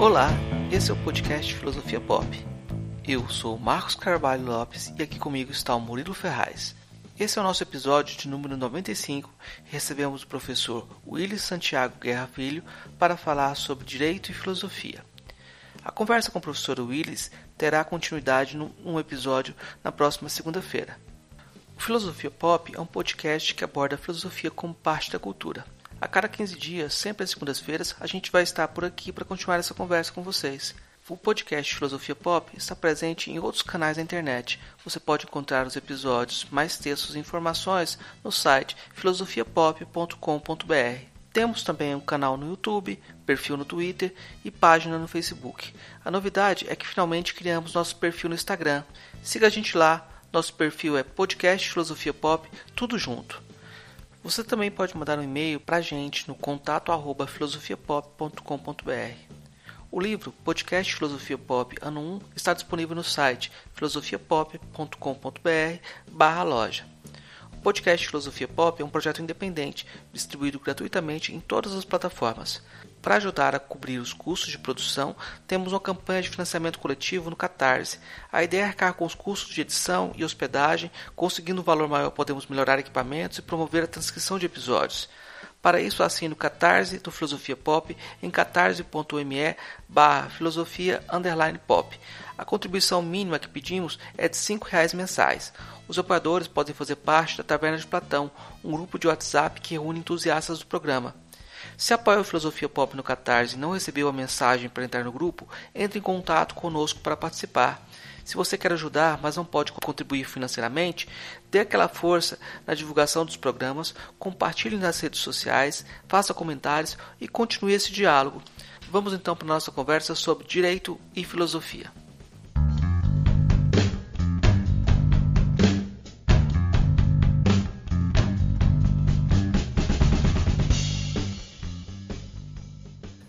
Olá, esse é o podcast Filosofia Pop. Eu sou Marcos Carvalho Lopes e aqui comigo está o Murilo Ferraz. Esse é o nosso episódio de número 95 e recebemos o professor Willis Santiago Guerra Filho para falar sobre direito e filosofia. A conversa com o professor Willis terá continuidade num episódio na próxima segunda-feira. O Filosofia Pop é um podcast que aborda a filosofia como parte da cultura. A cada 15 dias, sempre às segundas-feiras, a gente vai estar por aqui para continuar essa conversa com vocês. O podcast Filosofia Pop está presente em outros canais da internet. Você pode encontrar os episódios, mais textos e informações no site filosofiapop.com.br. Temos também um canal no YouTube, perfil no Twitter e página no Facebook. A novidade é que finalmente criamos nosso perfil no Instagram. Siga a gente lá. Nosso perfil é podcast Filosofia Pop, tudo junto. Você também pode mandar um e-mail para a gente no contato arroba filosofiapop.com.br. O livro Podcast Filosofia Pop Ano 1 está disponível no site filosofiapop.com.br barra loja. O podcast Filosofia Pop é um projeto independente, distribuído gratuitamente em todas as plataformas. Para ajudar a cobrir os custos de produção, temos uma campanha de financiamento coletivo no Catarse. A ideia é arcar com os custos de edição e hospedagem, conseguindo um valor maior podemos melhorar equipamentos e promover a transcrição de episódios. Para isso, assine o Catarse do Filosofia Pop em catarse.me barra filosofia pop. A contribuição mínima que pedimos é de R$ reais mensais. Os apoiadores podem fazer parte da Taverna de Platão, um grupo de WhatsApp que reúne entusiastas do programa. Se apoia o Filosofia Pop no Catarse e não recebeu a mensagem para entrar no grupo, entre em contato conosco para participar. Se você quer ajudar, mas não pode contribuir financeiramente, dê aquela força na divulgação dos programas, compartilhe nas redes sociais, faça comentários e continue esse diálogo. Vamos então para a nossa conversa sobre direito e filosofia.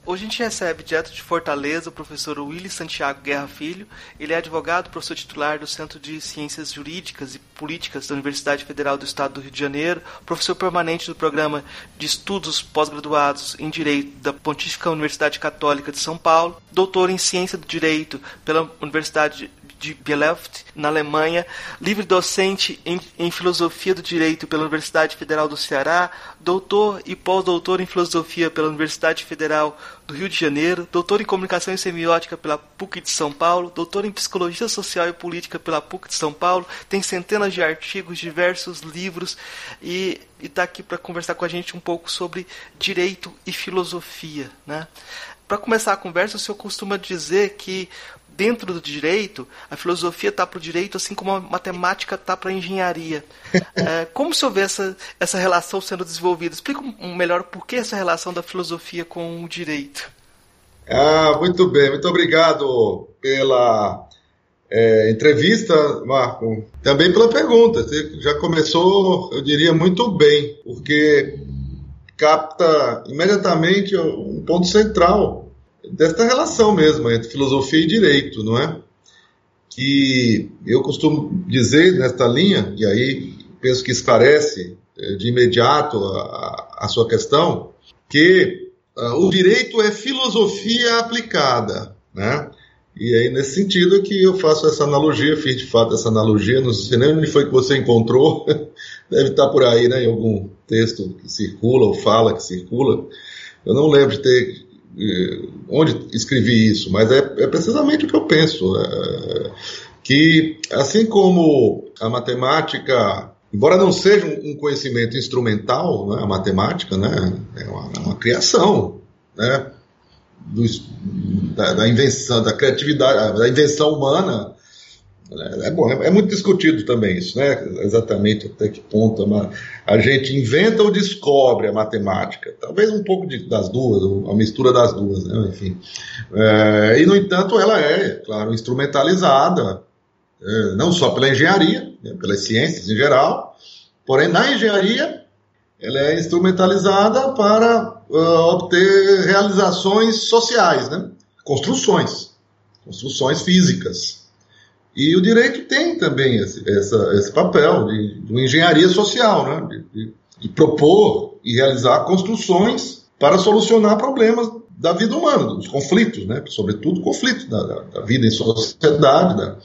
Hoje a gente recebe direto de Fortaleza o professor Willis Santiago Guerra Filho. Ele é advogado, professor titular do Centro de Ciências Jurídicas e Políticas da Universidade Federal do Estado do Rio de Janeiro, professor permanente do programa de estudos pós-graduados em Direito da Pontífica Universidade Católica de São Paulo, doutor em Ciência do Direito pela Universidade de Bielefeld, na Alemanha, livre docente em, em, Filosofia do Direito pela Universidade Federal do Ceará, doutor e pós-doutor em Filosofia pela Universidade Federal do Rio de Janeiro, doutor em Comunicação e Semiótica pela PUC de São Paulo, doutor em Psicologia Social e Política pela PUC de São Paulo, tem centenas de artigos, diversos livros e está aqui para conversar com a gente um pouco sobre direito e filosofia. Né? Para começar a conversa, o senhor costuma dizer que dentro do direito, a filosofia está para o direito, assim como a matemática está para a engenharia. É, como senhor vê essa, essa relação sendo desenvolvida? Explica um melhor por que essa relação da filosofia com o direito. Ah, muito bem, muito obrigado pela é, entrevista, Marco. Também pela pergunta. Você já começou, eu diria, muito bem, porque capta imediatamente um ponto central desta relação mesmo entre filosofia e direito, não é? Que eu costumo dizer nesta linha, e aí penso que esclarece eh, de imediato a, a sua questão, que uh, o direito é filosofia aplicada, né? E aí, nesse sentido, que eu faço essa analogia, fiz de fato essa analogia, não sei nem onde foi que você encontrou, deve estar por aí, né, em algum texto que circula ou fala que circula. Eu não lembro de ter onde escrevi isso, mas é, é precisamente o que eu penso. É, que assim como a matemática, embora não seja um conhecimento instrumental, né, a matemática né, é uma, é uma criação né, do, da, da, invenção, da criatividade, da invenção humana é, é bom, é, é, muito discutido também isso, né? Exatamente até que ponto a, gente inventa ou descobre a matemática. Talvez um pouco de, das duas, a mistura das duas, né? Enfim. É, e, no entanto, ela é, claro, instrumentalizada, é, não só pela engenharia, né, pelas ciências em geral, porém, na engenharia, ela é instrumentalizada para uh, obter realizações sociais, né? Construções, construções físicas. E o direito tem também esse, essa, esse papel de, de engenharia social, né? De, de, de, propor e realizar construções para solucionar problemas da vida humana, dos conflitos, né? sobretudo conflito da, da, da vida em sociedade, da,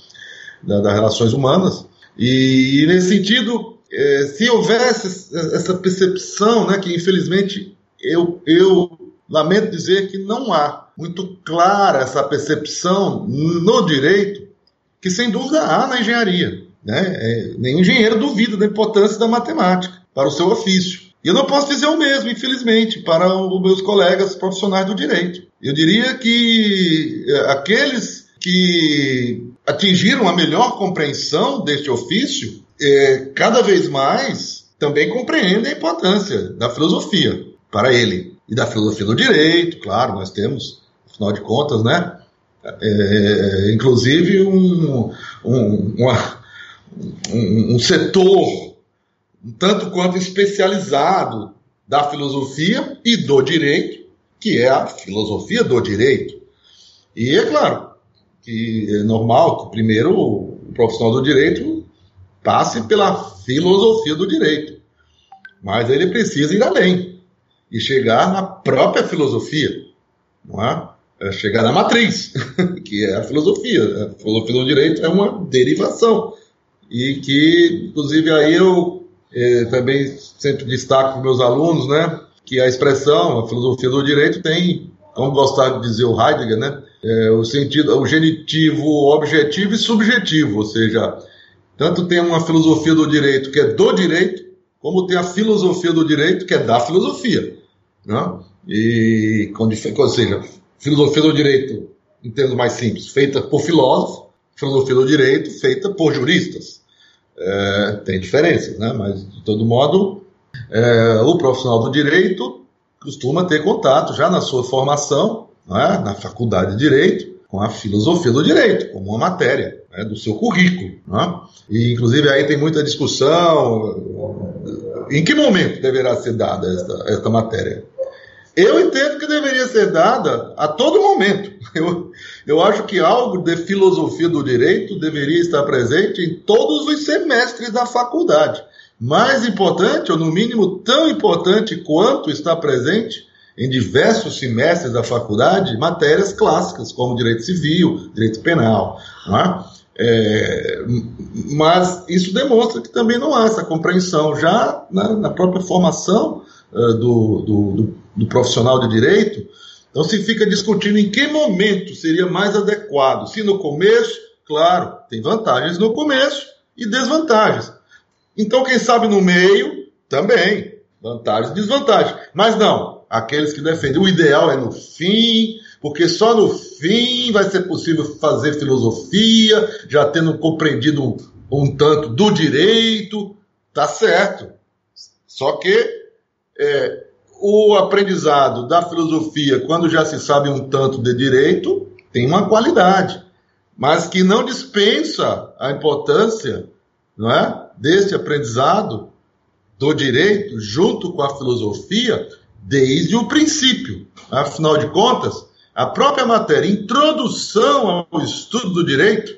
da, das relações humanas. E, e nesse sentido, é, se houvesse essa percepção, né, que infelizmente eu, eu lamento dizer que não há muito clara essa percepção no direito, que sem dúvida há na engenharia. Né? É, nenhum engenheiro duvida da importância da matemática para o seu ofício. E eu não posso dizer o mesmo, infelizmente, para os meus colegas profissionais do direito. Eu diria que é, aqueles que atingiram a melhor compreensão deste ofício, é, cada vez mais também compreendem a importância da filosofia para ele. E da filosofia do direito, claro, nós temos, afinal de contas, né? É, inclusive um, um, uma, um, um setor um tanto quanto especializado da filosofia e do direito, que é a filosofia do direito. E é claro que é normal que primeiro o profissional do direito passe pela filosofia do direito, mas ele precisa ir além e chegar na própria filosofia, não é? É chegar na matriz, que é a filosofia. A filosofia do direito é uma derivação e que, inclusive, aí eu é, também sempre destaco para meus alunos, né, que a expressão, a filosofia do direito tem, como gostar de dizer o Heidegger, né, é, o sentido, o genitivo objetivo e subjetivo, ou seja, tanto tem uma filosofia do direito que é do direito, como tem a filosofia do direito que é da filosofia, né? E ou seja, filosofia do direito, em termos mais simples, feita por filósofos, filosofia do direito feita por juristas. É, tem diferenças, né? mas de todo modo, é, o profissional do direito costuma ter contato já na sua formação, é? na faculdade de direito, com a filosofia do direito, como uma matéria né? do seu currículo. É? E, inclusive, aí tem muita discussão em que momento deverá ser dada esta, esta matéria. Eu entendo que deveria ser dada a todo momento. Eu, eu acho que algo de filosofia do direito deveria estar presente em todos os semestres da faculdade. Mais importante, ou no mínimo tão importante quanto está presente em diversos semestres da faculdade, matérias clássicas, como direito civil, direito penal. É? É, mas isso demonstra que também não há essa compreensão já na, na própria formação uh, do, do, do do profissional de direito, então se fica discutindo em que momento seria mais adequado. Se no começo, claro, tem vantagens no começo e desvantagens. Então, quem sabe no meio, também, vantagens e desvantagens. Mas não, aqueles que defendem o ideal é no fim, porque só no fim vai ser possível fazer filosofia, já tendo compreendido um, um tanto do direito, tá certo. Só que é, o aprendizado da filosofia, quando já se sabe um tanto de direito, tem uma qualidade, mas que não dispensa a importância não é, desse aprendizado do direito junto com a filosofia desde o princípio. Afinal de contas, a própria matéria Introdução ao Estudo do Direito,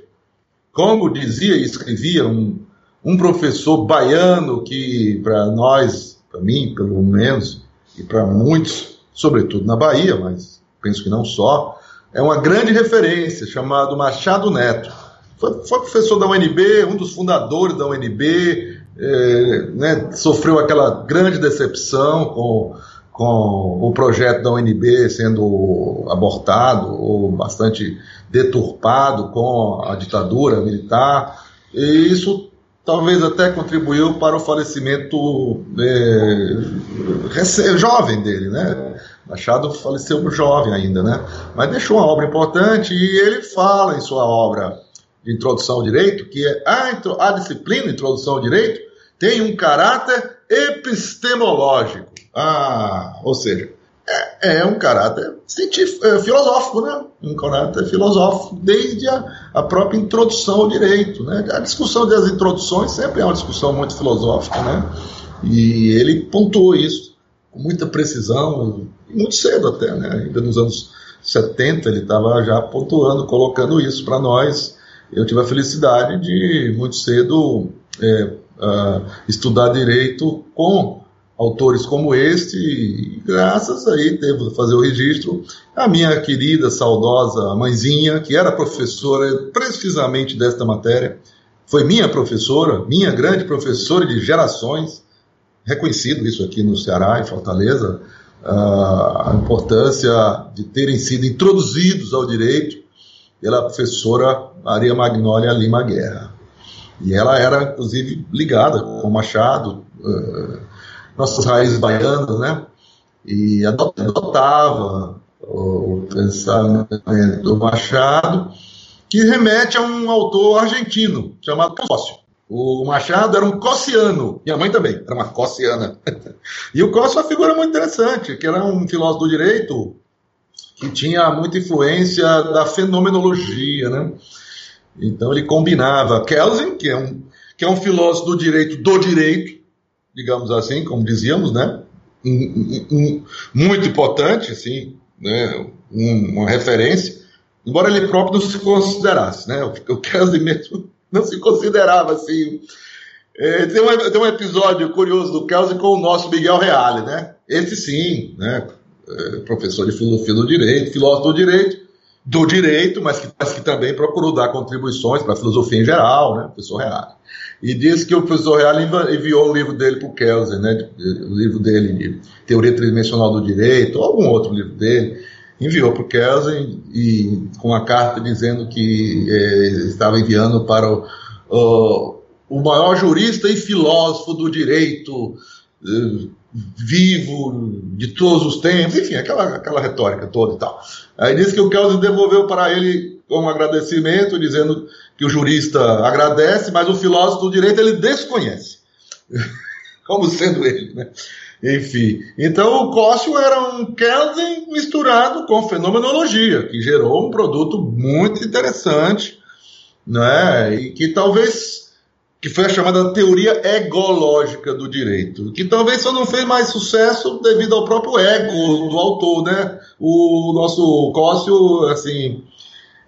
como dizia e escrevia um, um professor baiano que, para nós, para mim, pelo menos, e para muitos, sobretudo na Bahia, mas penso que não só, é uma grande referência, chamado Machado Neto. Foi, foi professor da UNB, um dos fundadores da UNB, é, né, sofreu aquela grande decepção com, com o projeto da UNB sendo abortado ou bastante deturpado com a ditadura militar. E isso talvez até contribuiu para o falecimento é, jovem dele, né? Machado faleceu jovem ainda, né? Mas deixou uma obra importante e ele fala em sua obra de introdução ao direito que é a, a disciplina introdução ao direito tem um caráter epistemológico. Ah, ou seja, é, é um caráter científico, é, filosófico, né? Um caráter filosófico desde a, a, própria introdução ao direito, né? A discussão das introduções sempre é uma discussão muito filosófica, né? E ele pontuou isso com muita precisão, muito cedo até, né? Ainda nos anos 70 ele estava já pontuando, colocando isso para nós. Eu tive a felicidade de muito cedo é, uh, estudar direito com autores como este, e graças aí devo fazer o registro a minha querida, saudosa mãezinha, que era professora precisamente desta matéria, foi minha professora, minha grande professora de gerações, reconhecido isso aqui no Ceará, em Fortaleza, a importância de terem sido introduzidos ao direito pela professora Maria Magnólia Lima Guerra. E ela era, inclusive, ligada com Machado, uh, nossas raízes baianas, né? E adotava o pensamento do Machado, que remete a um autor argentino chamado Cócio. O Machado era um cossiano, minha mãe também era uma cossiana. e o Cócio é uma figura muito interessante, que era um filósofo do direito que tinha muita influência da fenomenologia, né? Então ele combinava Kelsen, que é um, que é um filósofo do direito do direito, digamos assim, como dizíamos, né? Um, um, muito importante, assim, né? uma referência, embora ele próprio não se considerasse, né? O Kelsen mesmo não se considerava assim. É, tem, um, tem um episódio curioso do Kelsen com o nosso Miguel Reale, né? Esse sim, né? É, professor de filosofia do direito, filósofo do direito, do direito, mas que, mas que também procurou dar contribuições para a filosofia em geral, né? Professor Reale. E disse que o professor Reale enviou o livro dele para o Kelsen, né? O livro dele de Teoria Tridimensional do Direito, ou algum outro livro dele enviou para o Kelsen e com uma carta dizendo que eh, estava enviando para o, o, o, maior jurista e filósofo do direito eh, vivo de todos os tempos, enfim, aquela, aquela retórica toda e tal. Aí disse que o Kelsen devolveu para ele como agradecimento, dizendo que o jurista agradece, mas o filósofo do direito ele desconhece. como sendo ele, né? Enfim, então o Cócio era um Kelsen misturado com fenomenologia, que gerou um produto muito interessante, né? E que talvez que foi a chamada teoria egológica do direito, que talvez só não fez mais sucesso devido ao próprio ego do autor, né? O nosso Cócio, assim,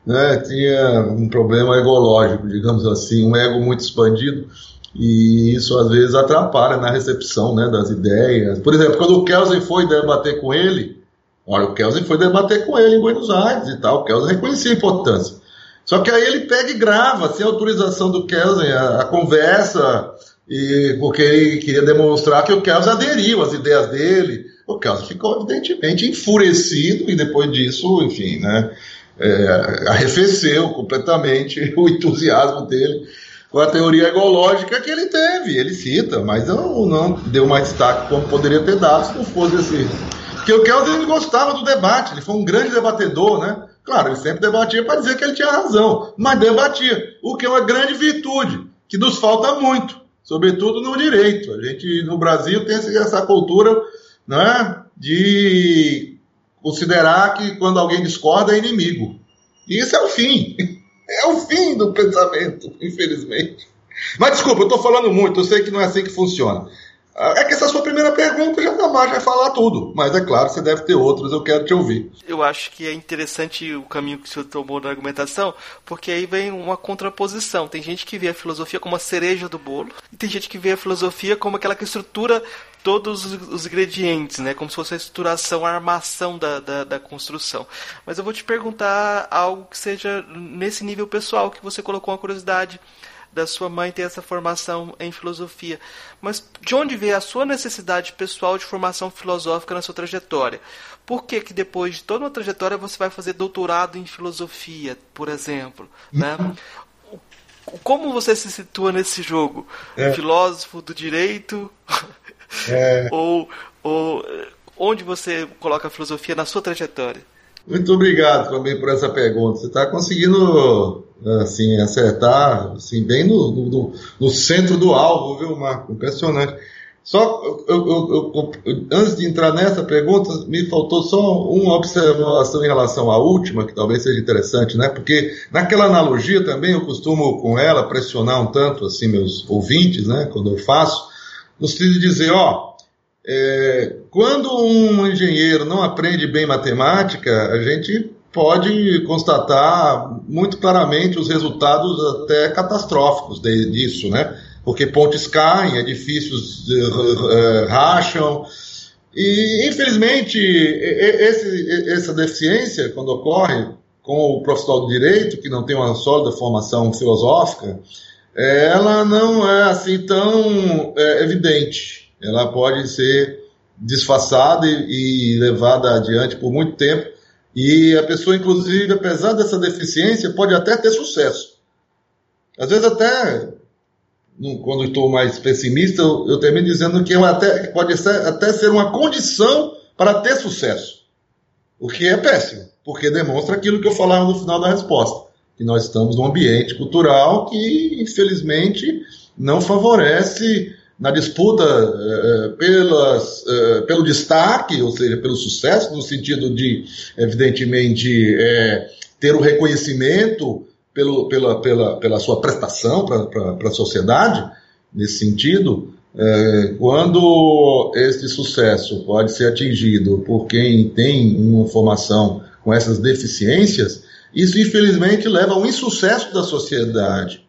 né, tinha um problema egológico, digamos assim, um ego muito expandido e isso às vezes atrapalha na recepção né, das ideias. Por exemplo, quando o Kelsen foi debater com ele, olha, o Kelsen foi debater com ele em Buenos Aires e tal, o Kelsen reconhecia a importância. Só que aí ele pega e grava, sem autorização do Kelsen, a, a conversa, e, porque ele queria demonstrar que o Kelsen aderiu às ideias dele. O Kelsen ficou evidentemente enfurecido e depois disso, enfim, né, é, arrefeceu completamente o entusiasmo dele com a teoria egológica que ele teve. Ele cita, mas não, não deu mais destaque como poderia ter dado se não fosse esse. Porque o Kelsen gostava do debate, ele foi um grande debatedor, né? Claro, ele sempre debatia para dizer que ele tinha razão, mas debatia, o que é uma grande virtude, que nos falta muito, sobretudo no direito. A gente, no Brasil, tem essa cultura né, de considerar que quando alguém discorda é inimigo. E isso é o fim. É o fim do pensamento, infelizmente. Mas desculpa, eu estou falando muito, eu sei que não é assim que funciona. É que essa sua primeira pergunta já mais vai falar tudo. Mas é claro, você deve ter outros, eu quero te ouvir. Eu acho que é interessante o caminho que o senhor tomou na argumentação, porque aí vem uma contraposição. Tem gente que vê a filosofia como a cereja do bolo, e tem gente que vê a filosofia como aquela que estrutura todos os ingredientes, né? Como se fosse a estruturação, a armação da, da, da, construção. Mas eu vou te perguntar algo que seja nesse nível pessoal, que você colocou uma curiosidade da sua mãe ter essa formação em filosofia. Mas de onde veio a sua necessidade pessoal de formação filosófica na sua trajetória? Por que, que depois de toda uma trajetória você vai fazer doutorado em filosofia, por exemplo? Né? Como você se situa nesse jogo? É. Filósofo do direito? É. ou, ou onde você coloca a filosofia na sua trajetória? Muito obrigado também por essa pergunta. Você está conseguindo assim acertar assim bem no, no, no, centro do alvo, viu, Marco? Impressionante. Só eu, eu, eu, antes de entrar nessa pergunta, me faltou só uma observação em relação à última, que talvez seja interessante, né? Porque naquela analogia também eu costumo com ela pressionar um tanto assim meus ouvintes, né? Quando eu faço no sentido de dizer, ó, é, quando um engenheiro não aprende bem matemática, a gente pode constatar muito claramente os resultados até catastróficos de, disso, né? porque pontes caem, edifícios uh, racham, e infelizmente esse, essa deficiência, quando ocorre com o profissional do direito, que não tem uma sólida formação filosófica, ela não é assim tão é, evidente. Ela pode ser disfarçada e, e levada adiante por muito tempo. E a pessoa, inclusive, apesar dessa deficiência, pode até ter sucesso. Às vezes até quando estou mais pessimista, eu, eu termino dizendo que até, pode ser, até ser uma condição para ter sucesso. O que é péssimo, porque demonstra aquilo que eu falava no final da resposta, que nós estamos num ambiente cultural que, infelizmente, não favorece na disputa eh, pelas, eh, pelo destaque, ou seja, pelo sucesso, no sentido de, evidentemente, eh, ter o reconhecimento pelo, pela, pela, pela sua prestação para a sociedade, nesse sentido, quando este sucesso pode ser atingido por quem tem uma formação com essas deficiências, isso infelizmente leva a um insucesso da sociedade,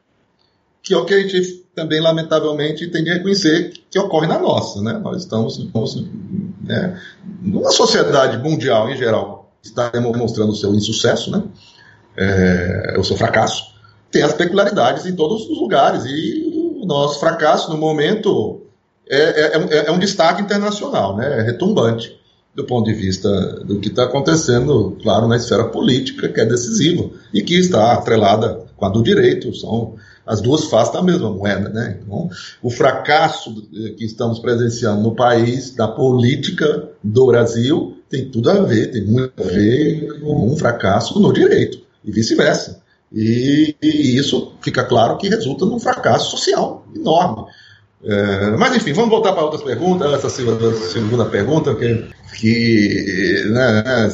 que é o que a gente também, lamentavelmente, tem de reconhecer que ocorre na nossa. Né? Nós estamos, estamos né, numa sociedade mundial, em geral, está demonstrando o seu insucesso, né? é, o seu fracasso, tem as peculiaridades em todos os lugares. E o nosso fracasso, no momento, é, é, é, é um destaque internacional, né? é retumbante do ponto de vista do que está acontecendo, claro, na esfera política, que é decisiva e que está atrelada com a do direito, são as duas faces da mesma moeda. Né? Então, o fracasso que estamos presenciando no país, da política do Brasil, tem tudo a ver, tem muito a ver com um fracasso no direito e vice-versa. E, e, isso fica claro que resulta num fracasso social enorme. É, mas enfim, vamos voltar para outras perguntas, essa segunda pergunta, que, que né,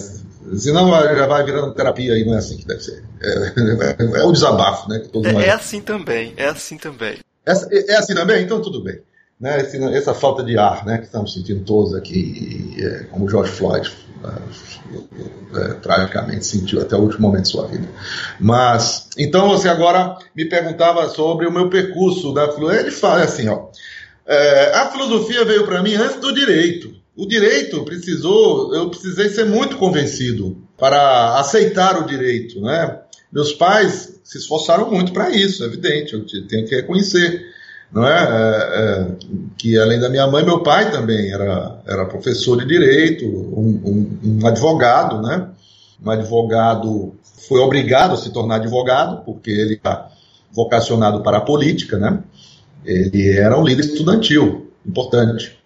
senão já vai virando terapia e não é assim que deve ser. É, é, é o desabafo, né? É, é, assim também, é assim também. É, é assim também? Então tudo bem. Né, essa falta de ar né, que estamos sentindo todos aqui, é, como o George Floyd é, tragicamente sentiu até o último momento de sua vida. Mas, então você agora me perguntava sobre o meu percurso da filosofia. Ele fala assim, ó, é, a filosofia veio para mim antes do direito. O direito precisou, eu precisei ser muito convencido para aceitar o direito, né? Meus pais se esforçaram muito para isso, é evidente, eu tenho que reconhecer não é? é? é, que além da minha mãe, meu pai também era, era professor de direito, um, um, um, advogado, né? Um advogado foi obrigado a se tornar advogado porque ele está vocacionado para a política, né? Ele era um líder estudantil importante,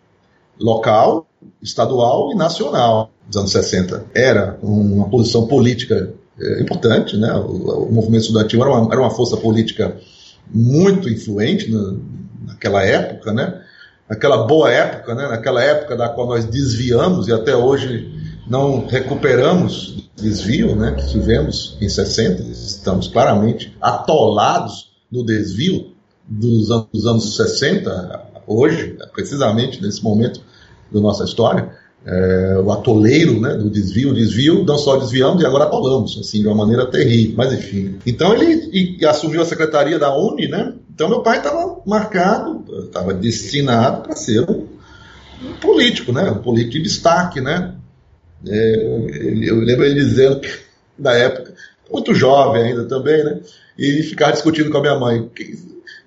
local, estadual e nacional nos anos 60. Era uma posição política é, importante, né? O, movimento estudantil era uma, era uma força política muito influente na, naquela época, né? Naquela boa época, né? Naquela época da qual nós desviamos e até hoje não recuperamos desvio, né? Que tivemos em 60, estamos claramente atolados no desvio dos dos anos 60, hoje, precisamente nesse momento da nossa história é, o atoleiro né, do desvio, desvio, não só desviamos e agora atolamos, assim, de uma maneira terrível, mas enfim. Então ele e, assumiu a secretaria da Uni, né? Então meu pai estava marcado, estava destinado para ser um, um, político, né? Um político de destaque, né? É, eu, eu lembro ele dizendo que, na época, muito jovem ainda também, né? E ficava discutindo com a minha mãe.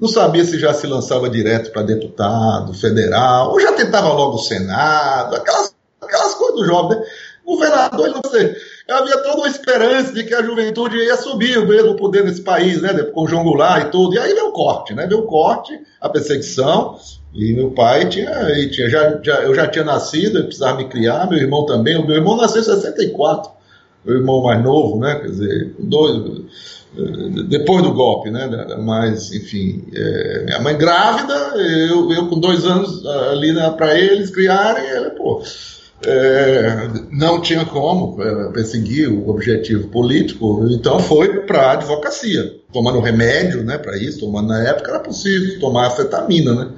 Não sabia se já se lançava direto para deputado federal, ou já tentava logo o Senado, aquelas aquelas coisas do jovem, né? Governador, não sei. Havia toda uma esperança de que a juventude ia subir o mesmo poder nesse país, né? Com o João Goulart e tudo. E aí veio o corte, né? Veio o corte, a perseguição. E meu pai tinha, tinha já, já, eu já tinha nascido, eu precisava me criar, meu irmão também. O meu irmão nasceu em 64, meu irmão mais novo, né? Quer dizer, dois, depois do golpe, né? Mas, enfim, é, minha mãe grávida, eu, eu com dois anos ali né, para eles criarem, ela, pô é, não tinha como perseguir o objetivo político, então foi para a advocacia, tomando remédio né, para isso, tomando na época era possível tomar afetamina, né?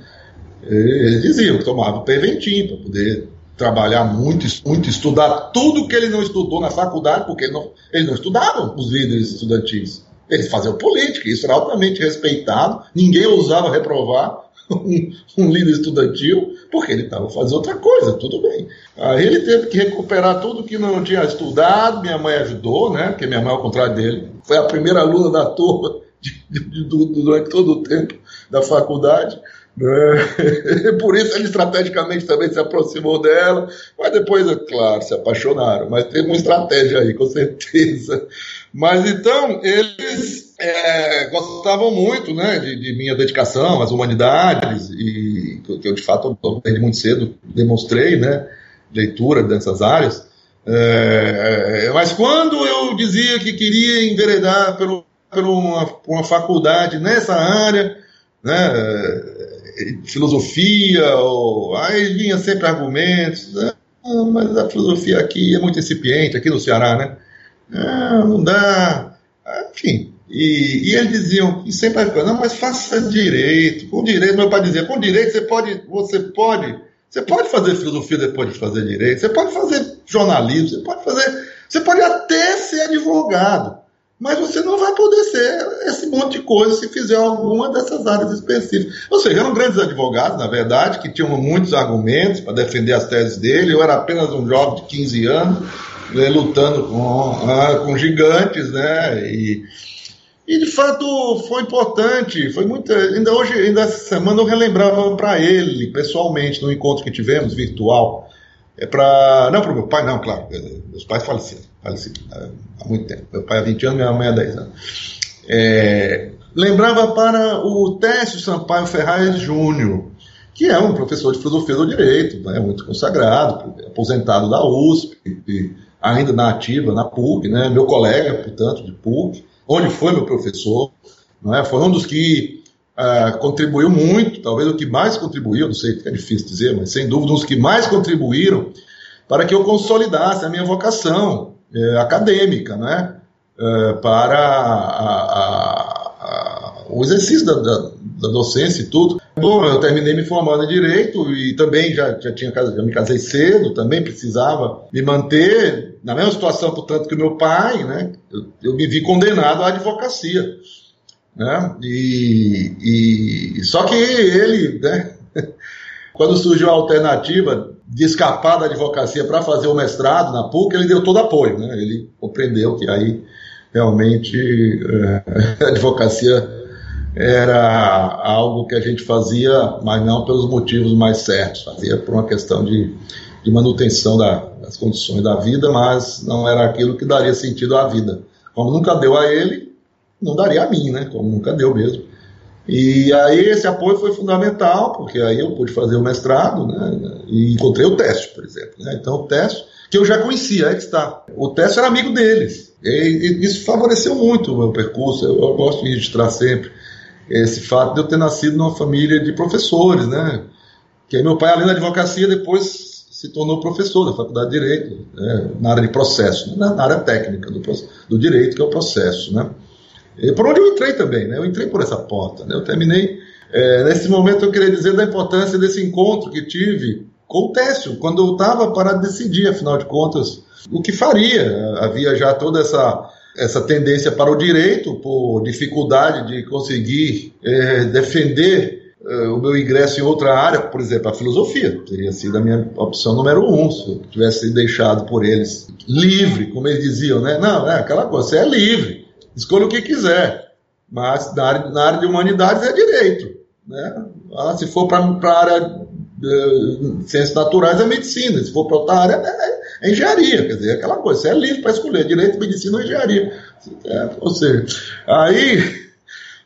Eles diziam que tomava preventinho para poder trabalhar muito, muito, estudar tudo que ele não estudou na faculdade, porque ele não, ele não estudava os líderes estudantis. Eles faziam política, isso era altamente respeitado, ninguém ousava reprovar, um, um líder estudantil, porque ele estava fazendo outra coisa, tudo bem. Aí ele teve que recuperar tudo que não tinha estudado, minha mãe ajudou, né? Porque minha mãe, ao contrário dele, foi a primeira aluna da turma de, de, de, durante todo o tempo da faculdade. Né? Por isso ele estrategicamente também se aproximou dela, mas depois, é claro, se apaixonaram. Mas teve uma estratégia aí, com certeza. Mas então, eles é, gostavam muito né, de, de, minha dedicação às humanidades, e que eu de fato, desde muito cedo, demonstrei né, leitura dessas áreas. É, mas quando eu dizia que queria enveredar por, por, uma, por uma faculdade nessa área, né, filosofia, ou, aí vinha sempre argumentos, né, ah, mas a filosofia aqui é muito incipiente, aqui no Ceará, né? Ah, não dá, ah, enfim. E, e eles diziam, e sempre não, mas faça direito. Com direito, meu pai dizia, com direito você pode, você pode, você pode fazer filosofia depois de fazer direito, você pode fazer jornalismo, você pode fazer, você pode até ser advogado mas você não vai poder ser esse monte de coisa se fizer alguma dessas áreas específicas. Ou seja, eram grandes advogados, na verdade, que tinham muitos argumentos para defender as teses dele. Eu era apenas um jovem de 15 anos, né, lutando com, ah, com gigantes, né? E, e de fato foi importante, foi muito. Ainda hoje, ainda essa semana eu relembrava para ele, pessoalmente, no encontro que tivemos virtual. É para. Não para meu pai, não, claro. Meus pais faleceram, há muito tempo. Meu pai há 20 anos, minha mãe há 10 anos. É, lembrava para o Técio Sampaio Ferraz Júnior, que é um professor de filosofia do direito, né, muito consagrado, aposentado da USP, ainda na ativa, na PUC, né, meu colega, portanto, de PUC, onde foi meu professor, é, foi um dos que uh, contribuiu muito, talvez o que mais contribuiu, não sei, é difícil dizer, mas sem dúvida, um dos que mais contribuíram para que eu consolidasse a minha vocação uh, acadêmica, né? Uh, para a, a, a, o exercício da, da, da, docência e tudo. Bom, eu terminei me formando em Direito e também já, já, tinha, já me casei cedo, também precisava me manter na mesma situação, portanto, que o meu pai, né? Eu, eu me vi condenado à advocacia. Né? E, e, só que ele, né? Quando surgiu a alternativa de escapar da advocacia para fazer o mestrado na PUC, ele deu todo apoio. Né? Ele compreendeu que aí realmente é, a advocacia era algo que a gente fazia, mas não pelos motivos mais certos, fazia por uma questão de, de manutenção da, das condições da vida, mas não era aquilo que daria sentido à vida. Como nunca deu a ele, não daria a mim, né? Como nunca deu mesmo. E aí esse apoio foi fundamental, porque aí eu pude fazer o mestrado, né? E encontrei o teste, por exemplo. Né? Então o teste, que eu já conhecia, aí que está. O teste era amigo deles. E, isso favoreceu muito o meu percurso. Eu, eu, gosto de registrar sempre esse fato de eu ter nascido numa família de professores, né? Que aí meu pai, além da advocacia, depois se tornou professor da Faculdade de Direito, né? na área de processo, né? na área técnica do, do direito, que é o processo, né? Por onde eu entrei também, né? Eu entrei por essa porta, né? Eu terminei. É, nesse momento eu queria dizer da importância desse encontro que tive com o Técio, quando eu estava para decidir, afinal de contas, o que faria. Havia já toda essa, essa tendência para o direito, por dificuldade de conseguir é, defender é, o meu ingresso em outra área, por exemplo, a filosofia. Teria sido a minha opção número um, se eu tivesse deixado por eles livre, como eles diziam, né? Não, é aquela coisa, você é livre escolha o que quiser. Mas na área, na área de humanidades é direito. Né? Ah, se for para a área de ciências naturais é medicina, se for para outra área é, é, engenharia, quer dizer, é aquela coisa, você é livre para escolher direito, medicina ou engenharia. É, ou seja, aí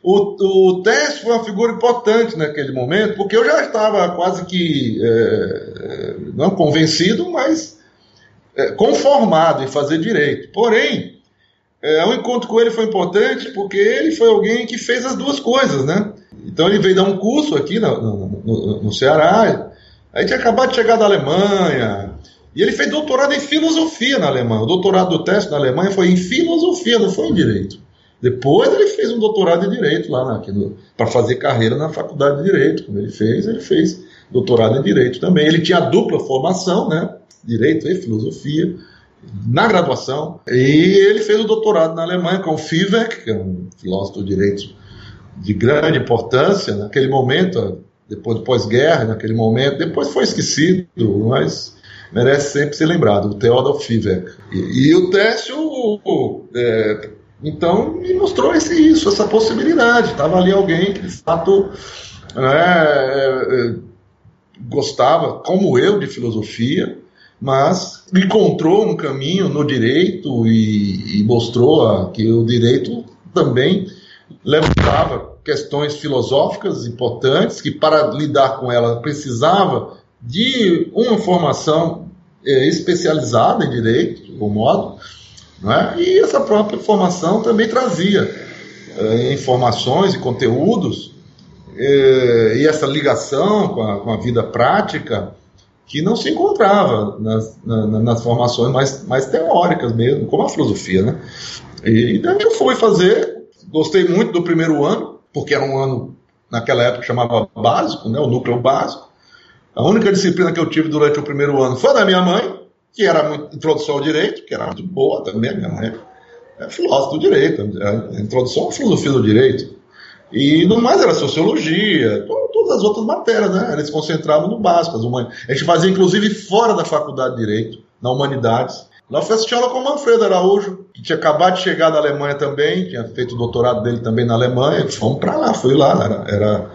o, o Tess foi uma figura importante naquele momento, porque eu já estava quase que é, não convencido, mas é, conformado em fazer direito. Porém, é, o encontro com ele foi importante porque ele foi alguém que fez as duas coisas, né? Então ele veio dar um curso aqui no, no, no, no Ceará, aí tinha acabado de chegar da Alemanha, e ele fez doutorado em filosofia na Alemanha. O doutorado do teste na Alemanha foi em filosofia, não foi em direito. Depois ele fez um doutorado em direito lá para fazer carreira na faculdade de direito. Quando ele fez, ele fez doutorado em direito também. Ele tinha dupla formação, né? Direito e filosofia na graduação. E ele fez o doutorado na Alemanha com o Fiveck, que é um filósofo do direito de grande importância naquele momento. depois do pós-guerra, naquele momento, depois foi esquecido, mas merece sempre ser lembrado, o Theodor Fivek. E, e o Técio, é, então, me mostrou esse, isso, essa possibilidade. Estava ali alguém que, de fato, é, gostava, como eu, de filosofia, mas encontrou um caminho no direito e, e mostrou a, que o direito também levantava questões filosóficas importantes que para lidar com ela precisava de uma formação é, especializada em direito, algum modo, é? e essa própria formação também trazia é, informações e conteúdos é, e essa ligação com a, com a, vida prática que não se encontrava nas, na, nas formações mais, mais teóricas mesmo, como a filosofia. Né? E, daí eu fui fazer, gostei muito do primeiro ano, porque era um ano, naquela época, chamava básico, né, o núcleo básico. A única disciplina que eu tive durante o primeiro ano foi da minha mãe, que era muito, introdução ao direito, que era muito boa também, minha mãe é filósofo do direito, a introdução à filosofia do direito. E no mais era sociologia, todas as outras matérias, né? Eles concentravam no básico. A gente fazia inclusive fora da faculdade de Direito, na Humanidades. Lá fui assistir aula com o Manfredo Araújo, que tinha acabado de chegar da Alemanha também, tinha feito o doutorado dele também na Alemanha. Fomos para lá, fui lá. Era, era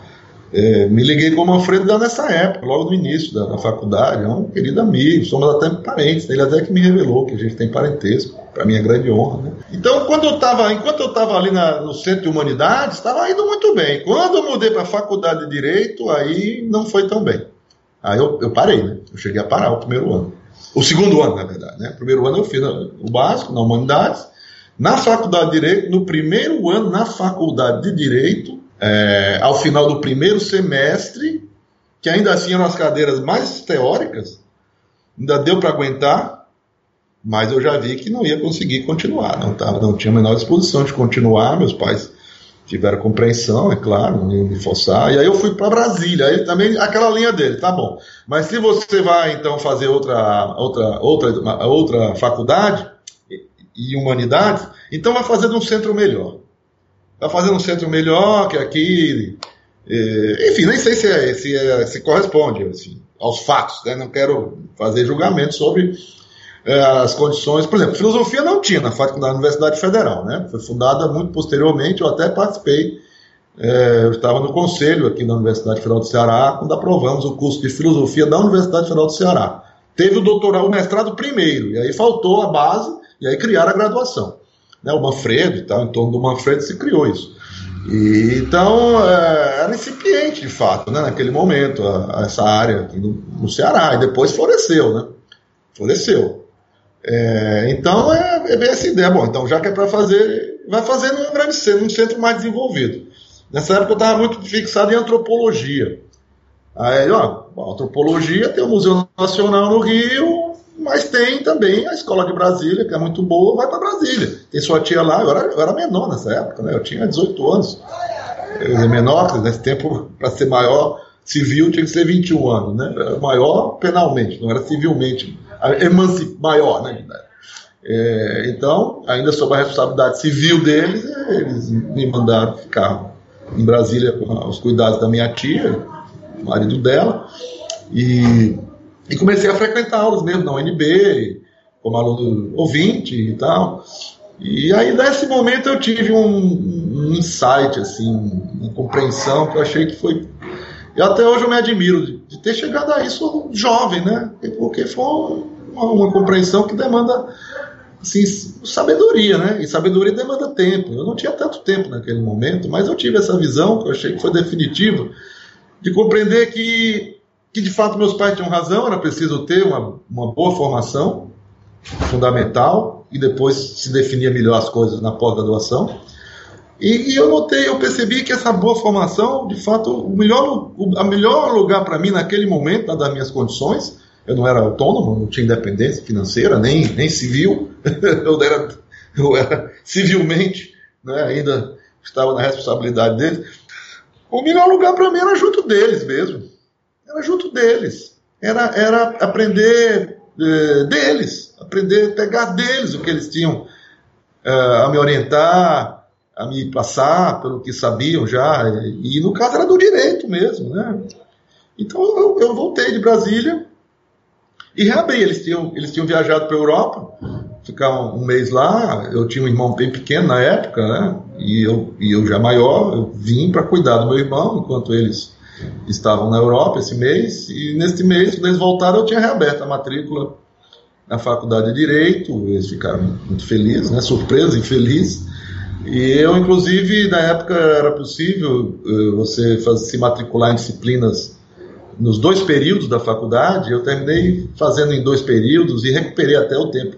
é, me liguei com o Manfredo nessa época, logo no início da, da, faculdade. É um querido amigo, somos até parentes. Ele até que me revelou que a gente tem parentesco. Para mim é grande honra. Né? Então, quando eu tava, enquanto eu estava ali na, no Centro de Humanidades, estava indo muito bem. Quando eu mudei para a Faculdade de Direito, aí não foi tão bem. Aí eu, eu parei, né? Eu cheguei a parar o primeiro ano. O segundo ano, na verdade. Né? O primeiro ano eu fiz o básico, na Humanidades. Na Faculdade de Direito, no primeiro ano, na Faculdade de Direito, é, ao final do primeiro semestre, que ainda assim eram as cadeiras mais teóricas, ainda deu para aguentar, mas eu já vi que não ia conseguir continuar, não, tava, não tinha a menor disposição de continuar, meus pais tiveram compreensão, é claro, não iam me forçar. E aí eu fui para Brasília, aí também aquela linha dele, tá bom. Mas se você vai então fazer outra outra outra outra faculdade e humanidades, então vai fazer num centro melhor. Vai fazer num centro melhor que aqui. É, enfim, nem sei se, é, se, é, se corresponde assim, aos fatos, né? Não quero fazer julgamento sobre as condições. Por exemplo, filosofia não tinha na, na Universidade Federal, né? Foi fundada muito posteriormente, eu até participei. É, eu estava no conselho aqui da Universidade Federal do Ceará quando aprovamos o curso de filosofia da Universidade Federal do Ceará. Teve o doutorado, o mestrado primeiro, e aí faltou a base, e aí criaram a graduação. Né, o Manfredo e tal, em torno do Manfredo se criou isso. E, então, é, era incipiente, de fato, né, naquele momento, a, a essa área aqui no, no, Ceará, e depois floresceu, né? Floresceu. É, então é, é, bem essa ideia. Bom, então já que é para fazer, vai fazer num grande centro, num centro mais desenvolvido. Nessa época eu estava muito fixado em antropologia. Aí, ó, antropologia tem o Museu Nacional no Rio, mas tem também a Escola de Brasília, que é muito boa, vai para Brasília. Tem sua tia lá, eu era, eu era, menor nessa época, né? Eu tinha 18 anos. Eu era menor, nesse tempo, para ser maior civil, tinha que ser 21 anos, né? Maior penalmente, não era civilmente emancip maior, né? É, então, ainda sob a responsabilidade civil deles, eles me mandaram ficar em Brasília com os cuidados da minha tia, marido dela, e, e comecei a frequentar aulas mesmo na UNB, como aluno ouvinte e tal. E aí, nesse momento, eu tive um, um insight, assim, uma compreensão que eu achei que foi e até hoje eu me admiro de, de, ter chegado a isso jovem, né? Porque foi uma, uma compreensão que demanda assim, sabedoria, né? E sabedoria demanda tempo. Eu não tinha tanto tempo naquele momento, mas eu tive essa visão, que eu achei que foi definitiva, de compreender que, que de fato meus pais tinham razão, era preciso ter uma, uma boa formação fundamental e depois se definir melhor as coisas na pós-graduação. E, e, eu notei, eu percebi que essa boa formação, de fato, o melhor, o melhor lugar para mim naquele momento, das minhas condições, eu não era autônomo, não tinha independência financeira, nem, nem civil, eu, era, eu era civilmente, né, ainda estava na responsabilidade deles. O melhor lugar para mim era junto deles mesmo, era junto deles, era, era aprender eh, deles, aprender, pegar deles o que eles tinham eh, a me orientar, a me passar pelo que sabiam já, e no caso era do direito mesmo, né? Então eu, eu voltei de Brasília e reabri. Eles tinham, eles tinham viajado para a Europa, ficar um, mês lá. Eu tinha um irmão bem pequeno na época, né? E eu, e eu já maior, eu vim para cuidar do meu irmão enquanto eles estavam na Europa esse mês. E neste mês, quando eles voltaram, eu tinha reaberto a matrícula na faculdade de Direito. Eles ficaram muito felizes, né? Surpresos e felizes. E eu, inclusive, na época era possível uh, você se matricular em disciplinas nos dois períodos da faculdade. Eu terminei fazendo em dois períodos e recuperei até o tempo,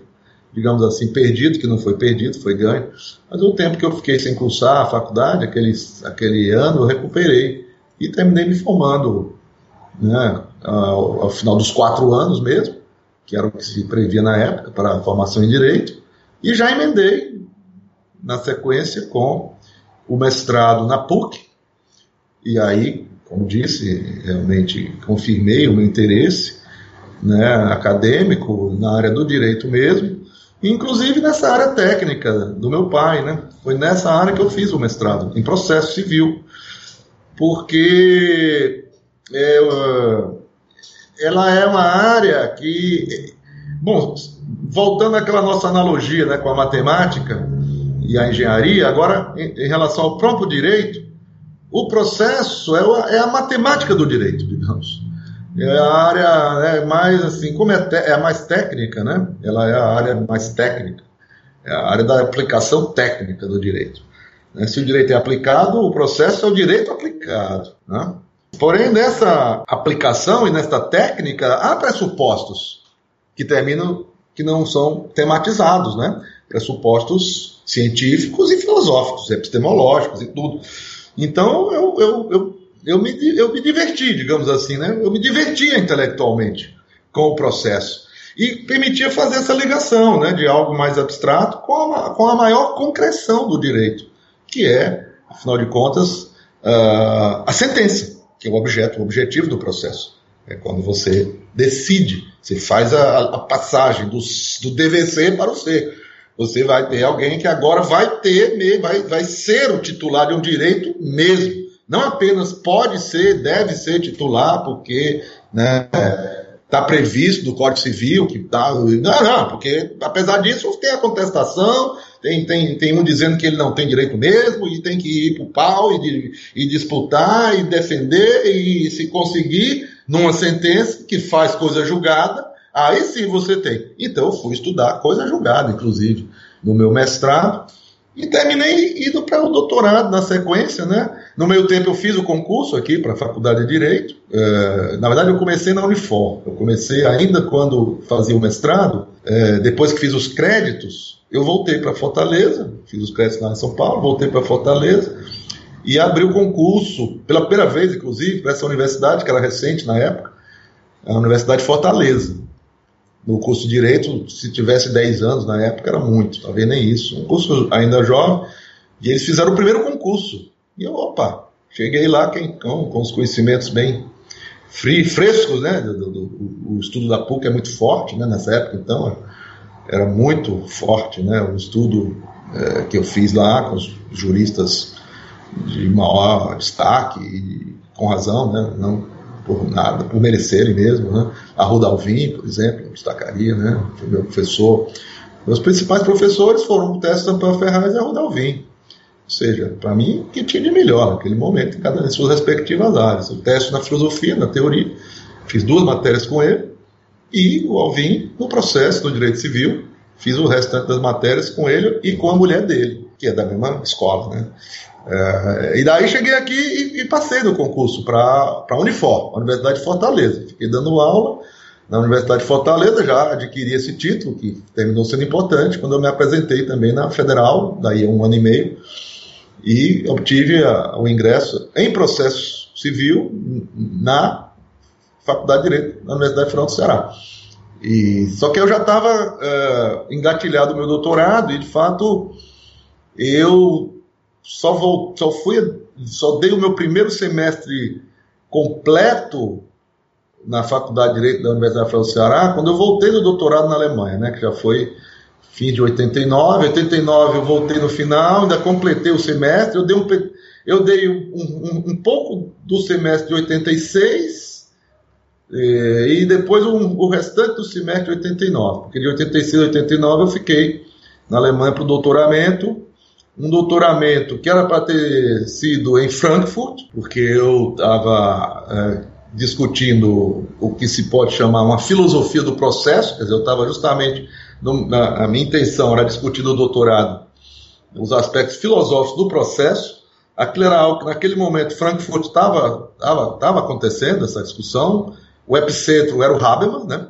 digamos assim, perdido, que não foi perdido, foi ganho. Mas o tempo que eu fiquei sem cursar a faculdade, aquele, aquele ano, eu recuperei e terminei me formando né, ao, ao final dos quatro anos mesmo, que era o que se previa na época para a formação em Direito, e já emendei na sequência com o mestrado na PUC, e aí, como disse, realmente confirmei o meu interesse né, acadêmico na área do direito mesmo, inclusive nessa área técnica do meu pai, né? Foi nessa área que eu fiz o mestrado, em processo civil, porque é, ela é uma área que, bom, voltando àquela nossa analogia né, com a matemática, e a engenharia. Agora, em, em relação ao próprio direito, o processo é, a, é a matemática do direito, digamos. É a área né, mais assim, como é, te, é mais técnica, né? Ela é a área mais técnica, é a área da aplicação técnica do direito. Né? Se o direito é aplicado, o processo é o direito aplicado. Né? Porém, nessa aplicação e nessa técnica, há pressupostos que terminam que não são tematizados, né? Pressupostos científicos e filosóficos, epistemológicos e tudo. Então eu, eu, eu, eu, me, eu me diverti, digamos assim, né? Eu me divertia intelectualmente com o processo. E permitia fazer essa ligação né, de algo mais abstrato com a, com a maior concreção do direito, que é, afinal de contas, uh, a sentença, que é o objeto, o objetivo do processo. É quando você decide, você faz a, a passagem do, do DVC para o C você vai ter alguém que agora vai ter, vai, vai ser o titular de um direito mesmo. Não apenas pode ser, deve ser titular, porque né, está previsto no Código Civil que tá. Não, não, porque apesar disso tem a contestação, tem, tem, tem um dizendo que ele não tem direito mesmo, e tem que ir para o pau e, e disputar e defender, e se conseguir numa sentença que faz coisa julgada, Aí sim você tem. Então eu fui estudar coisa julgada, inclusive, no meu mestrado. E terminei indo para o doutorado na sequência, né? No meio tempo eu fiz o concurso aqui para a Faculdade de Direito. É, na verdade eu comecei na Unifor. Eu comecei ainda quando fazia o mestrado. É, depois que fiz os créditos, eu voltei para Fortaleza. Fiz os créditos lá em São Paulo, voltei para Fortaleza e abri o concurso pela primeira vez, inclusive, para essa universidade que era recente na época, a Universidade de Fortaleza no curso de Direito, se tivesse 10 anos na época, era muito, talvez nem isso. Um curso ainda jovem, e eles fizeram o primeiro concurso. E eu, opa, cheguei lá quem, com, com os conhecimentos bem free, frescos, né? Do, do, do, o estudo da PUC é muito forte, né? Nessa época, então, era muito forte, né? O estudo é, que eu fiz lá com os juristas de maior destaque, e com razão, né? Não por nada, por merecerem mesmo, né? A Rodalvin, por exemplo, destacaria, né? Foi meu professor. Meus principais professores foram o Teste Sampaio Ferraz e a Rodalvin. Ou seja, para mim, que tinha de melhor naquele momento, em cada em suas respectivas áreas. O teste na filosofia, na teoria, fiz duas matérias com ele, e o Alvin no processo do direito civil, fiz o restante das matérias com ele e com a mulher dele, que é da mesma escola, né? É, e daí cheguei aqui e, e passei no concurso para a Unifor, a Universidade de Fortaleza. Fiquei dando aula na Universidade de Fortaleza, já adquiri esse título, que terminou sendo importante, quando eu me apresentei também na Federal, daí um ano e meio, e obtive a, o ingresso em processo civil na Faculdade de Direito da Universidade Federal do Ceará. E, só que eu já estava é, engatilhado o meu doutorado e, de fato, eu só, vou, só fui, só dei o meu primeiro semestre completo na Faculdade de Direito da Universidade Federal do Ceará, quando eu voltei do doutorado na Alemanha, né, que já foi fim de 89. 89 eu voltei no final, ainda completei o semestre, eu dei um, eu dei um, um, um pouco do semestre de 86 E, e depois um, o restante do semestre de 89, porque de 86 a 89 eu fiquei na Alemanha para o doutoramento, um doutoramento que era para ter sido em Frankfurt, porque eu estava é, discutindo o que se pode chamar uma filosofia do processo, quer dizer, eu estava justamente, no, na, a minha intenção era discutir no doutorado os aspectos filosóficos do processo, aquilo era algo que naquele momento Frankfurt estava acontecendo, essa discussão, o epicentro era o Habermas, né?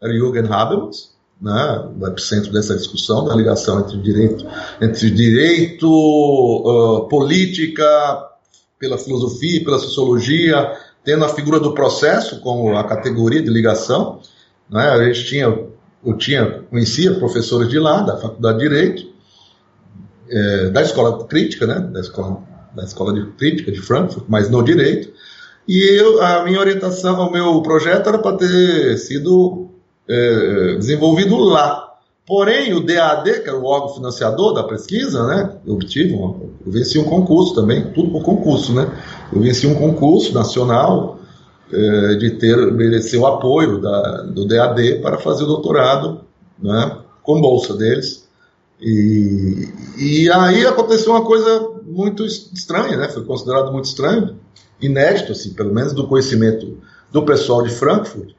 era Jürgen Habermas, né, o epicentro dessa discussão, da ligação entre direito, entre direito, uh, política, pela filosofia, pela sociologia, tendo a figura do processo como a categoria de ligação. Né, a gente tinha, eu tinha, conhecia professores de lá, da Faculdade de Direito, é, da Escola Crítica, né, da Escola, da escola de Crítica de Frankfurt, mas no Direito, e eu, a minha orientação, o meu projeto era para ter sido é, desenvolvido lá. Porém, o DAD, que era o órgão financiador da pesquisa, né, eu obtive, uma, eu venci um concurso também, tudo por concurso, né? Eu venci um concurso nacional é, de ter merecer o apoio da, do DAD para fazer o doutorado, né, com bolsa deles. E, e aí aconteceu uma coisa muito estranha, né? Foi considerado muito estranho, inédito, assim, pelo menos do conhecimento do pessoal de Frankfurt,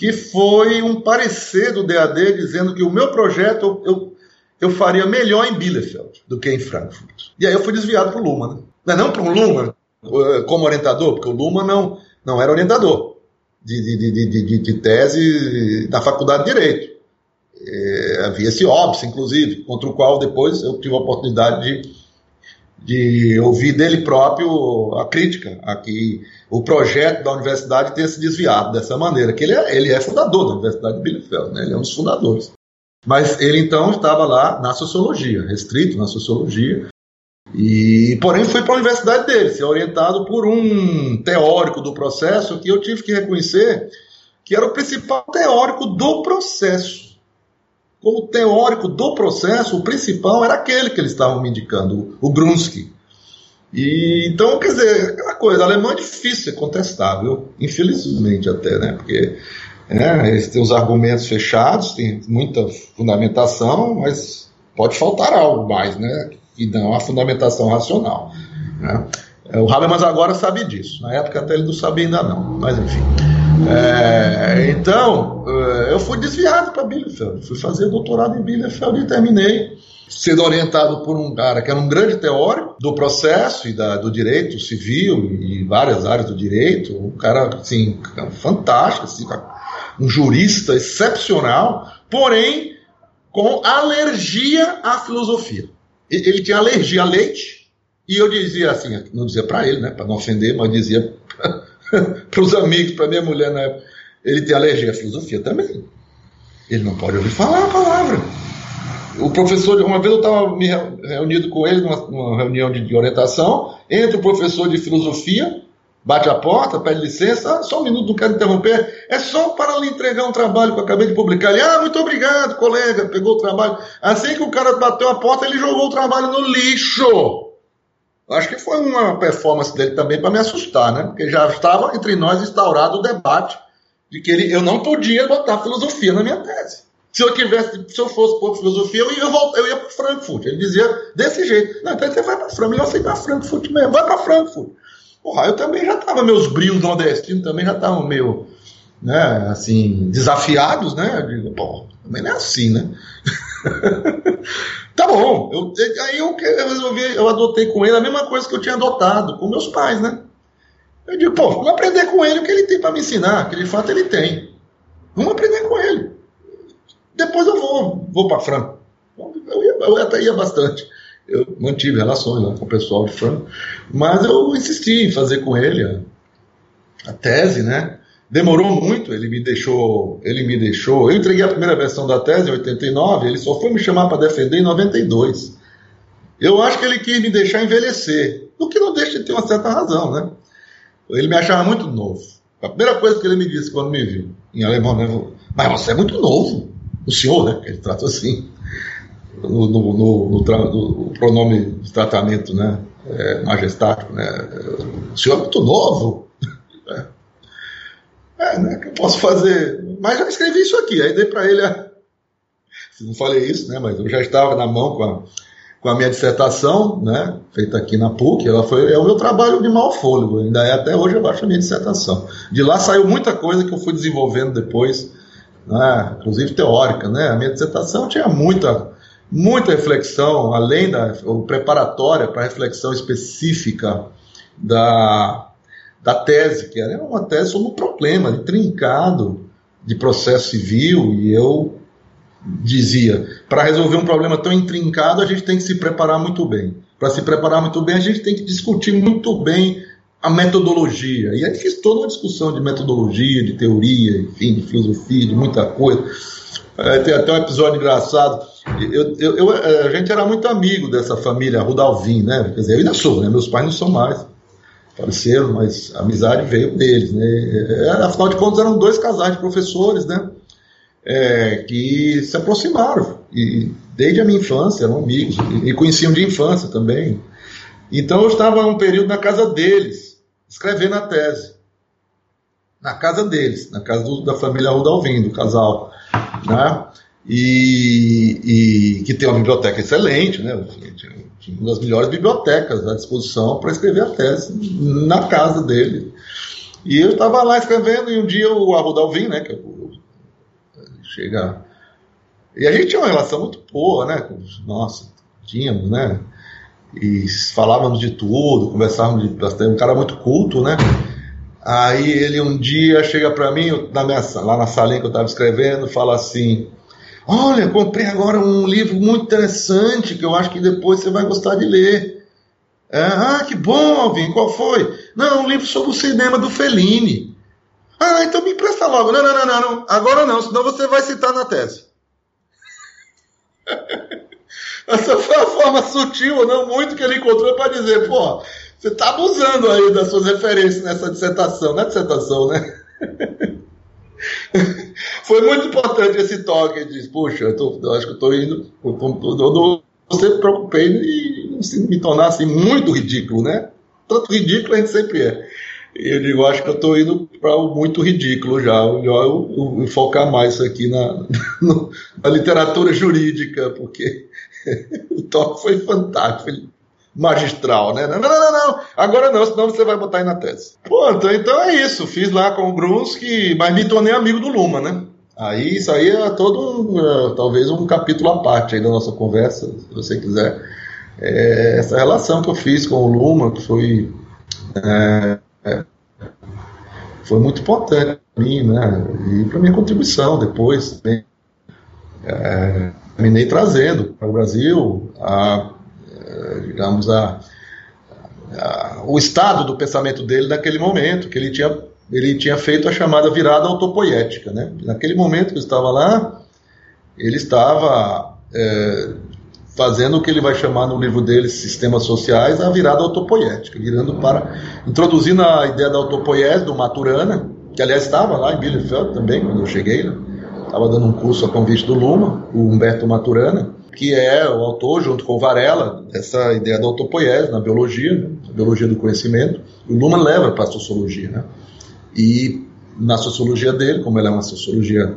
que foi um parecer do DAD dizendo que o meu projeto eu, eu faria melhor em Bielefeld do que em Frankfurt. E aí eu fui desviado para o Luhmann. Né? Não, é para o Luhmann eh, como orientador, porque o Luhmann não, não era orientador de, de, de, de, de tese da Faculdade de Direito. É, havia esse óbice, inclusive, contra o qual depois eu tive a oportunidade de de ouvir dele próprio a crítica a que o projeto da universidade tenha se desviado dessa maneira, que ele é, ele é fundador da Universidade de Bielefeld, né? ele é um dos fundadores. Mas ele então estava lá na sociologia, restrito na sociologia, e porém foi para a universidade dele, ser orientado por um teórico do processo que eu tive que reconhecer que era o principal teórico do processo como teórico do processo, o principal era aquele que eles estavam me indicando, o Grunsky. E, então, quer dizer, aquela coisa, alemão é difícil ser contestável, infelizmente até, né? Porque né, eles têm os argumentos fechados, tem muita fundamentação, mas pode faltar algo mais, né? E não a fundamentação racional. Né? O Habermas agora sabe disso, na época até ele não sabia ainda não, mas enfim. É, então, é, eu fui desviado para Bielefeld, fui fazer doutorado em Bielefeld e terminei sendo orientado por um cara que era um grande teórico do processo e da, do direito civil e várias áreas do direito, um cara assim fantástico, assim, um jurista excepcional, porém com alergia à filosofia. Ele tinha alergia a leite e eu dizia assim, não dizia para ele, né, para não ofender, mas dizia para os amigos, para minha mulher na época. Ele tem alergia à filosofia também. Ele não pode ouvir falar a palavra. O professor, uma vez eu estava me reunido com ele numa, numa reunião de, de, orientação, entra o professor de filosofia, bate a porta, pede licença, só um minuto, não quero interromper, é só para lhe entregar um trabalho que eu acabei de publicar. Ele, ah, muito obrigado, colega, pegou o trabalho. Assim que o cara bateu a porta, ele jogou o trabalho no lixo. Acho que foi uma performance dele também para me assustar, né? Porque já estava entre nós instaurado o debate de que ele, eu não podia botar filosofia na minha tese. Se eu tivesse, se eu fosse por filosofia, eu ia, voltar, eu ia para Frankfurt. Ele dizia desse jeito. Não, então você vai para Frankfurt, melhor ir para Frankfurt mesmo, vai para Frankfurt. Porra, eu também já estava, meus brios nordestinos também já estavam meio, né, assim, desafiados, né? Eu digo, pô, também não é assim, né? Tá bom. Eu, aí eu, eu resolvi, eu adotei com ele a mesma coisa que eu tinha adotado com meus pais, né? Eu digo, pô, vamos aprender com ele o que ele tem para me ensinar, que de fato ele tem. Vamos aprender com ele. Depois eu vou, vou para Franco. Eu, ia, eu até ia bastante. Eu mantive relações lá com o pessoal de Franco, mas eu insisti em fazer com ele a, a tese, né? Demorou muito, ele me deixou, ele me deixou. Eu entreguei a primeira versão da tese em 89, ele só foi me chamar para defender em 92. Eu acho que ele quis me deixar envelhecer, o que não deixa de ter uma certa razão, né? Ele me achava muito novo. A primeira coisa que ele me disse quando me viu, em alemão, né? Mas você é muito novo. O senhor, né? Ele trata assim. No, no, no, no, pronome de tratamento, né? É, majestático, né? O senhor é muito novo. É, né? Que eu posso fazer. Mas já escrevi isso aqui. Aí dei para ele. A... Não falei isso, né? Mas eu já estava na mão com a, com a minha dissertação, né? Feita aqui na PUC. Ela foi, é o meu trabalho de mau fôlego. Ainda é até hoje eu acho a minha dissertação. De lá saiu muita coisa que eu fui desenvolvendo depois, né? inclusive teórica, né? A minha dissertação tinha muita muita reflexão, além da preparatória para reflexão específica da, da tese, que era uma tese sobre um problema trincado de processo civil, e eu dizia, para resolver um problema tão intrincado, a gente tem que se preparar muito bem. Para se preparar muito bem, a gente tem que discutir muito bem a metodologia. E aí fiz toda uma discussão de metodologia, de teoria, enfim, de filosofia, de muita coisa. É, tem até um episódio engraçado. Eu, eu, eu, é, a gente era muito amigo dessa família Rudalvin, né? Quer dizer, eu ainda sou, né? Meus pais não são mais. Faleceram, mas a amizade veio deles, né? É, afinal de contas, eram dois casais de professores, né? É, que se aproximaram. E desde a minha infância eram amigos. E, e conheciam de infância também. Então eu estava um período na casa deles, escrevendo a tese. Na casa deles, na casa do, da família Rudalvin, do casal né? E, e, que tem uma biblioteca excelente, né? Uma das melhores bibliotecas à disposição para escrever a tese na casa dele. E eu estava lá escrevendo, e um dia o Arruda Alvim, né? Que eu, chega. E a gente tinha uma relação muito boa, né? Nossa, tínhamos, né? E falávamos de tudo, conversávamos de bastante. Um cara muito culto, né? Aí ele um dia chega para mim, na minha, lá na salinha que eu estava escrevendo, fala assim: Olha, comprei agora um livro muito interessante que eu acho que depois você vai gostar de ler. É, ah, que bom, Alvin, qual foi? Não, um livro sobre o cinema do Fellini. Ah, então me empresta logo. Não, não, não, não, agora não, senão você vai citar na tese. Essa foi a forma sutil, não muito, que ele encontrou para dizer, pô, você está abusando aí das suas referências nessa dissertação, não é dissertação, né? Foi muito importante esse toque. Ele puxa, eu, tô, eu acho que eu estou indo. Eu, eu, eu sempre preocupei em me tornar assim, muito ridículo, né? Tanto ridículo a gente sempre é. E eu digo, acho que eu estou indo para o muito ridículo já. Melhor eu, eu, focar mais isso aqui na, na literatura jurídica, porque o toque foi fantástico. Magistral, né? Não, não, não, não, agora não, senão você vai botar aí na tese. Pô, então, é isso. Fiz lá com o Grunski, mas me tornei amigo do Luma, né? Aí isso aí é todo, uh, talvez um capítulo à parte aí da nossa conversa, se você quiser. É essa relação que eu fiz com o Luma, que foi, é, é, foi muito importante para mim, né? E para minha contribuição depois também. É, terminei trazendo para o Brasil a digamos, a, a, o estado do pensamento dele naquele momento, que ele tinha, ele tinha feito a chamada virada autopoética. Né? Naquele momento que estava lá, ele estava é, fazendo o que ele vai chamar no livro dele, Sistemas Sociais, a virada autopoética, virando para, introduzindo a ideia da autopoiese do Maturana, que aliás estava lá em Bielefeld também, quando eu cheguei, né? estava dando um curso a convite do Luma, o Humberto Maturana, que é o autor, junto com Varela, dessa ideia da autopoiese na biologia, né? a biologia do conhecimento. O Luhmann leva para a sociologia. Né? E na sociologia dele, como ela é uma sociologia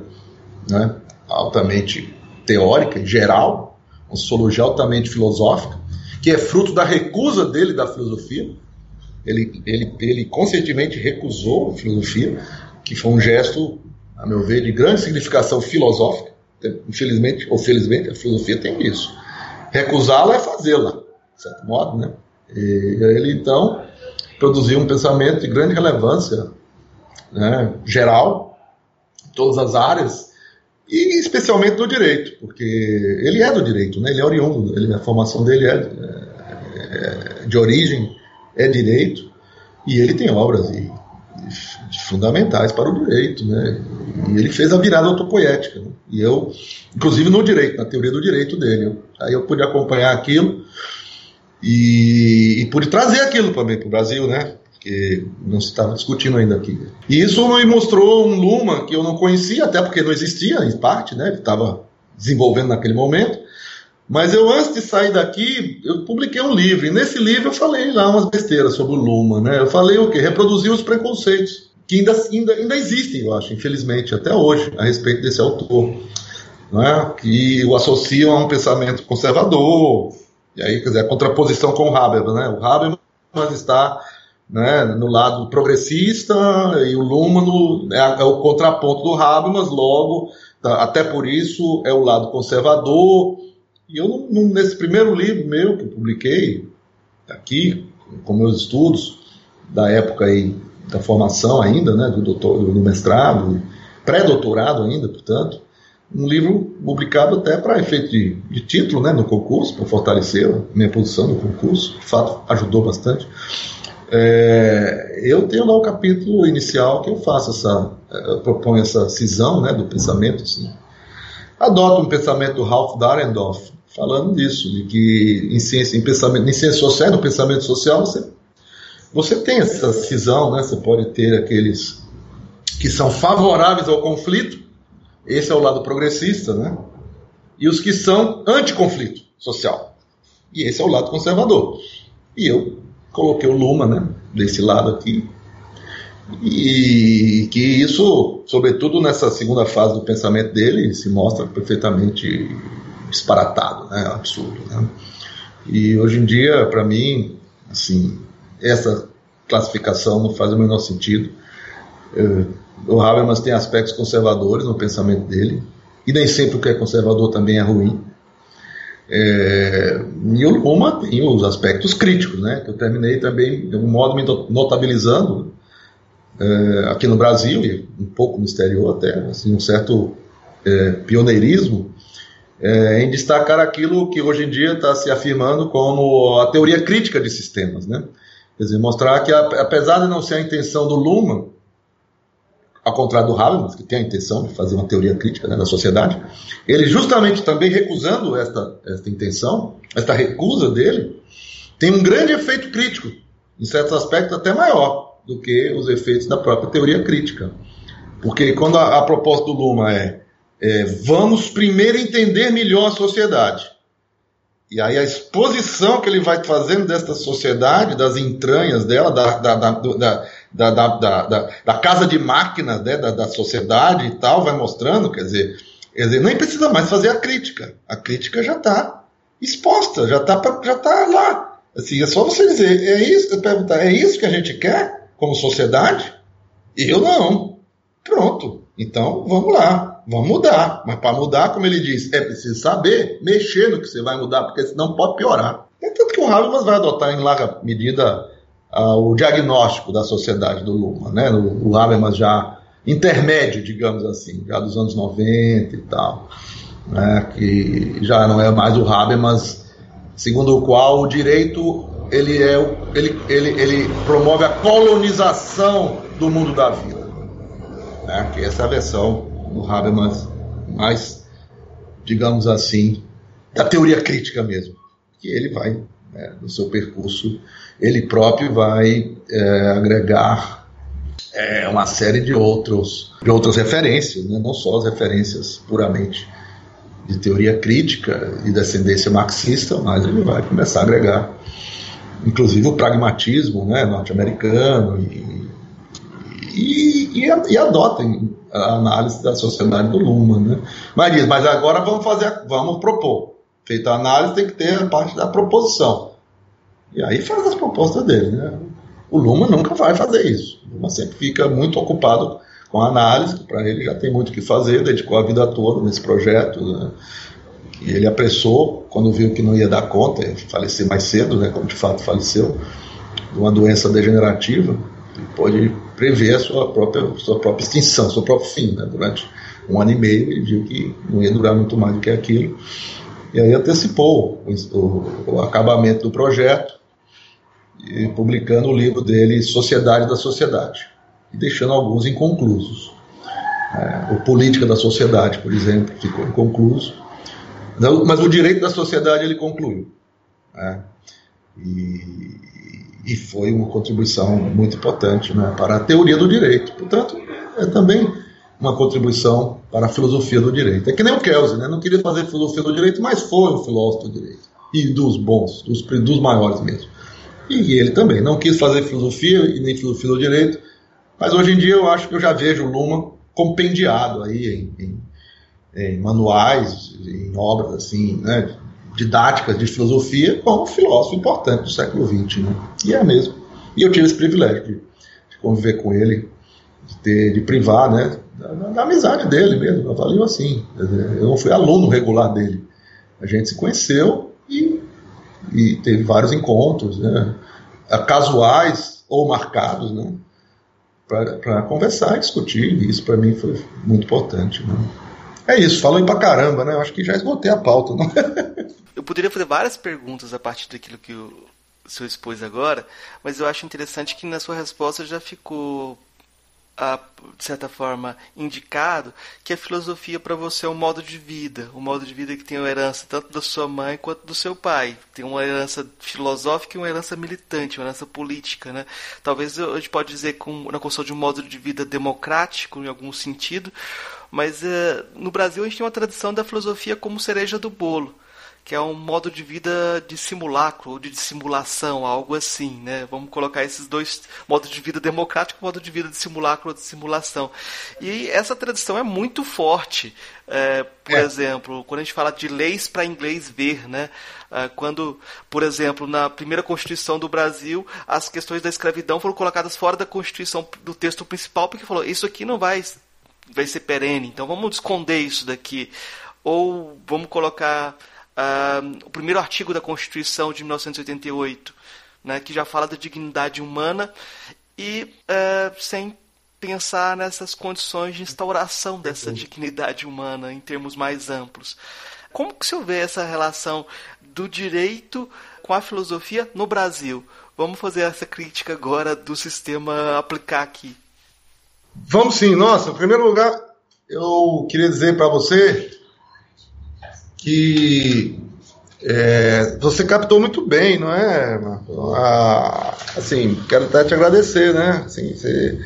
né, altamente teórica geral, uma sociologia altamente filosófica, que é fruto da recusa dele da filosofia. Ele, ele, ele conscientemente recusou a filosofia, que foi um gesto, a meu ver, de grande significação filosófica Infelizmente ou felizmente, a filosofia tem isso. Recusá-la é fazê-la, de certo modo, né? E ele, então, produziu um pensamento de grande relevância né, geral, em todas as áreas, e especialmente do direito, porque ele é do direito, né? ele é oriundo, ele, a formação dele é, é, é de origem, é direito, e ele tem obras e fundamentais para o direito, né? E ele fez a virada autopoética. Né? E eu, inclusive no direito, na teoria do direito dele. Aí eu pude acompanhar aquilo e, e pude trazer aquilo também para o Brasil, né? Porque não se estava discutindo ainda aqui. E isso me mostrou um Luma que eu não conhecia, até porque não existia, em parte, né? Ele estava desenvolvendo naquele momento. Mas eu, antes de sair daqui, eu publiquei um livro. E nesse livro eu falei lá umas besteiras sobre o Luma, né? Eu falei o quê? Reproduzir os preconceitos que ainda, ainda, ainda existem, eu acho, infelizmente, até hoje, a respeito desse autor, né, que o associam a um pensamento conservador, e aí, quer dizer, a contraposição com o Habermas. Né? O Habermas está né, no lado progressista e o Luhmann é, é, o contraponto do Habermas, logo, tá, até por isso, é o lado conservador. E eu, nesse primeiro livro meu que eu publiquei, aqui, com meus estudos, da época aí da formação ainda, né, do, doutor, do mestrado, pré-doutorado ainda, portanto, um livro publicado até para efeito de, de, título né, no concurso, para fortalecer a minha posição no concurso, de fato ajudou bastante. É, eu tenho lá o capítulo inicial que eu faço essa, eu proponho essa cisão né, do pensamento. Assim. Adoto um pensamento do Ralph Dahrendorf, falando disso, de que em ciência, em pensamento, em ciência social, no pensamento social, você você tem essa cisão, né? Você pode ter aqueles que são favoráveis ao conflito, esse é o lado progressista, né? E os que são anti-conflito social, e esse é o lado conservador. E eu coloquei o Luma, né? Desse lado aqui, e que isso, sobretudo nessa segunda fase do pensamento dele, se mostra perfeitamente disparatado, né? Absurdo, né? E hoje em dia, para mim, assim, essa classificação não faz o menor sentido. É, o Habermas tem aspectos conservadores no pensamento dele, e nem sempre o que é conservador também é ruim. É, e o Luma tem os aspectos críticos, né, que eu terminei também, de algum modo, me notabilizando é, aqui no Brasil, e um pouco no exterior até, assim, um certo é, pioneirismo é, em destacar aquilo que hoje em dia está se afirmando como a teoria crítica de sistemas, né? Quer dizer, mostrar que, apesar de não ser a intenção do Luhmann, ao contrário do Habermas, que tem a intenção de fazer uma teoria crítica né, da sociedade, ele justamente também recusando esta, esta intenção, esta recusa dele, tem um grande efeito crítico, em certos aspectos até maior do que os efeitos da própria teoria crítica. Porque quando a, a proposta do Luhmann é, é vamos primeiro entender melhor a sociedade, e aí a exposição que ele vai fazendo desta sociedade, das entranhas dela, da, da, da, da, da casa de máquinas né, da, da sociedade e tal, vai mostrando, quer dizer, quer dizer, nem precisa mais fazer a crítica. A crítica já está exposta, já está já tá lá. Assim, é só você dizer, é isso, perguntar, é isso que a gente quer como sociedade? Eu não. Pronto. Então, vamos lá vamos mudar. Mas para mudar, como ele diz, é preciso saber mexer no que você vai mudar, porque senão pode piorar. É tanto que o Habermas vai adotar em larga medida uh, o diagnóstico da sociedade do Luma, né? O, o Habermas já intermédio, digamos assim, já dos anos 90 e tal, né? que já não é mais o Habermas, segundo o qual o direito ele, é, ele, ele, ele promove a colonização do mundo da vida. Né? Que essa é a versão do Habermas, mais, digamos assim, da teoria crítica mesmo, que ele vai, né, no seu percurso, ele próprio vai é, agregar é, uma série de, outros, de outras referências, né, não só as referências puramente de teoria crítica e descendência marxista, mas ele vai começar a agregar, inclusive, o pragmatismo né, norte-americano e, e, e, e adota a análise da sociedade do Luhmann. Né? Mas diz, mas agora vamos fazer, vamos propor. Feita a análise, tem que ter a parte da proposição. E aí faz as propostas dele. Né? O Luhmann nunca vai fazer isso. O Luhmann sempre fica muito ocupado com a análise, para ele já tem muito o que fazer, dedicou a vida toda nesse projeto. Né? E ele apressou, quando viu que não ia dar conta, falecer mais cedo, né, como de fato faleceu, de uma doença degenerativa, pode prever a sua própria, sua própria extinção, seu próprio fim. Né? Durante um ano e meio ele viu que não ia durar muito mais do que aquilo. E aí antecipou o, o, o acabamento do projeto, e publicando o livro dele Sociedade da Sociedade, e deixando alguns inconclusos. É, o Política da Sociedade, por exemplo, ficou inconcluso. Mas o direito da sociedade ele concluiu. Né? E, e foi uma contribuição muito importante né, para a teoria do direito. Portanto, é também uma contribuição para a filosofia do direito. É que nem o Kelsey, né? não queria fazer filosofia do direito, mas foi um filósofo do direito. E dos bons, dos, dos maiores mesmo. E ele também não quis fazer filosofia e nem filosofia do direito, Mas hoje em dia eu acho que eu já vejo o Luhmann compendiado aí em, em, em manuais, em obras assim, né, didáticas de filosofia, como um filósofo importante do século XX. Né? E é mesmo. E eu tive esse privilégio de, conviver com ele, de, ter, de privar né, da, da, amizade dele mesmo. Eu falei assim. Eu não fui aluno regular dele. A gente se conheceu e, e teve vários encontros, né, casuais ou marcados, né, para conversar e discutir. E isso para mim foi muito importante. Né. É isso, falou pra caramba, né? Eu acho que já esgotei a pauta. Não? eu poderia fazer várias perguntas a partir daquilo que o senhor expôs agora, mas eu acho interessante que na sua resposta já ficou de certa forma, indicado que a filosofia para você é um modo de vida, um modo de vida que tem uma herança tanto da sua mãe quanto do seu pai. Tem uma herança filosófica e uma herança militante, uma herança política. Né? Talvez a gente pode dizer com, na construção de um modo de vida democrático, em algum sentido, mas uh, no Brasil a gente tem uma tradição da filosofia como cereja do bolo que é um modo de vida de simulacro ou de dissimulação, algo assim, né? Vamos colocar esses dois modos de vida democrático modo de vida de simulacro ou de simulação. E essa tradição é muito forte. É, por é. exemplo, quando a gente fala de leis para inglês ver, né? É, quando, por exemplo, na primeira Constituição do Brasil, as questões da escravidão foram colocadas fora da Constituição do texto principal, porque falou, isso aqui não vai, vai ser perene, então vamos esconder isso daqui. Ou vamos colocar uh, o primeiro artigo da Constituição de 1988, né, que já fala da dignidade humana e uh, sem pensar nessas condições de instauração dessa dignidade humana em termos mais amplos. Como que se vê essa relação do direito com a filosofia no Brasil? Vamos fazer essa crítica agora do sistema aplicar aqui. Vamos sim. Nossa, em primeiro lugar, eu queria dizer para você que é, você captou muito bem, não é? Assim, quero até te agradecer, né? Assim, você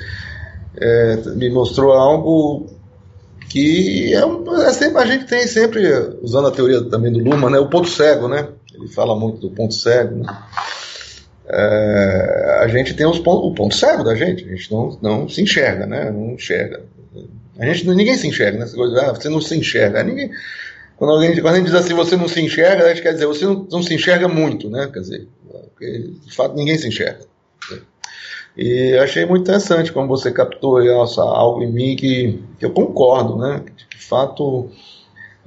é, me mostrou algo que é, é, sempre, a gente tem sempre, usando a teoria também do Luma, né? O ponto cego, né? Ele fala muito do ponto cego, né? É, a gente tem os o ponto cego da gente, a gente não, não se enxerga, né? Não enxerga. A gente, ninguém se enxerga, né? Você não se enxerga. Ninguém, quando, alguém, quando a gente diz assim, você não se enxerga, a gente quer dizer, você não, não se enxerga muito, né? Quer dizer, porque, de fato ninguém se enxerga. Né? E achei muito interessante como você captou essa, algo em mim que, que eu concordo, né? De fato,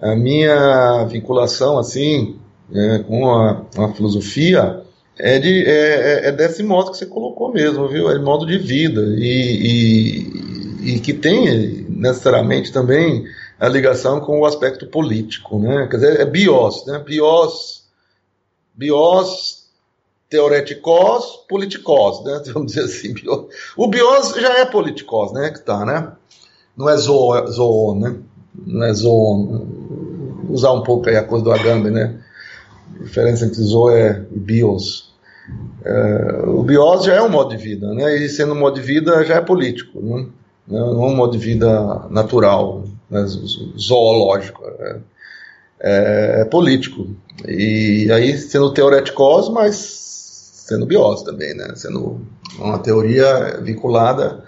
a minha vinculação, assim, né, com a, a filosofia é, de, é, é, é, desse modo que você colocou mesmo, viu? É de modo de vida e, e, e que tem necessariamente também a ligação com o aspecto político, né? Quer dizer, é bios, né? Bios, bios teoreticos, politicos, né? Vamos dizer assim, bios. O bios já é politicos, né? Que tá, né? Não é zoon, zo, né? Não é zoon. Usar um pouco aí a coisa do Agamben, né? A diferença entre zo é bios. É, o bios já é um modo de vida, né? E sendo um modo de vida já é político, né? Não é um modo de vida natural né, zoológico, é, é, é, político. E aí sendo teoreticos, mas sendo bios também, né? Sendo uma teoria vinculada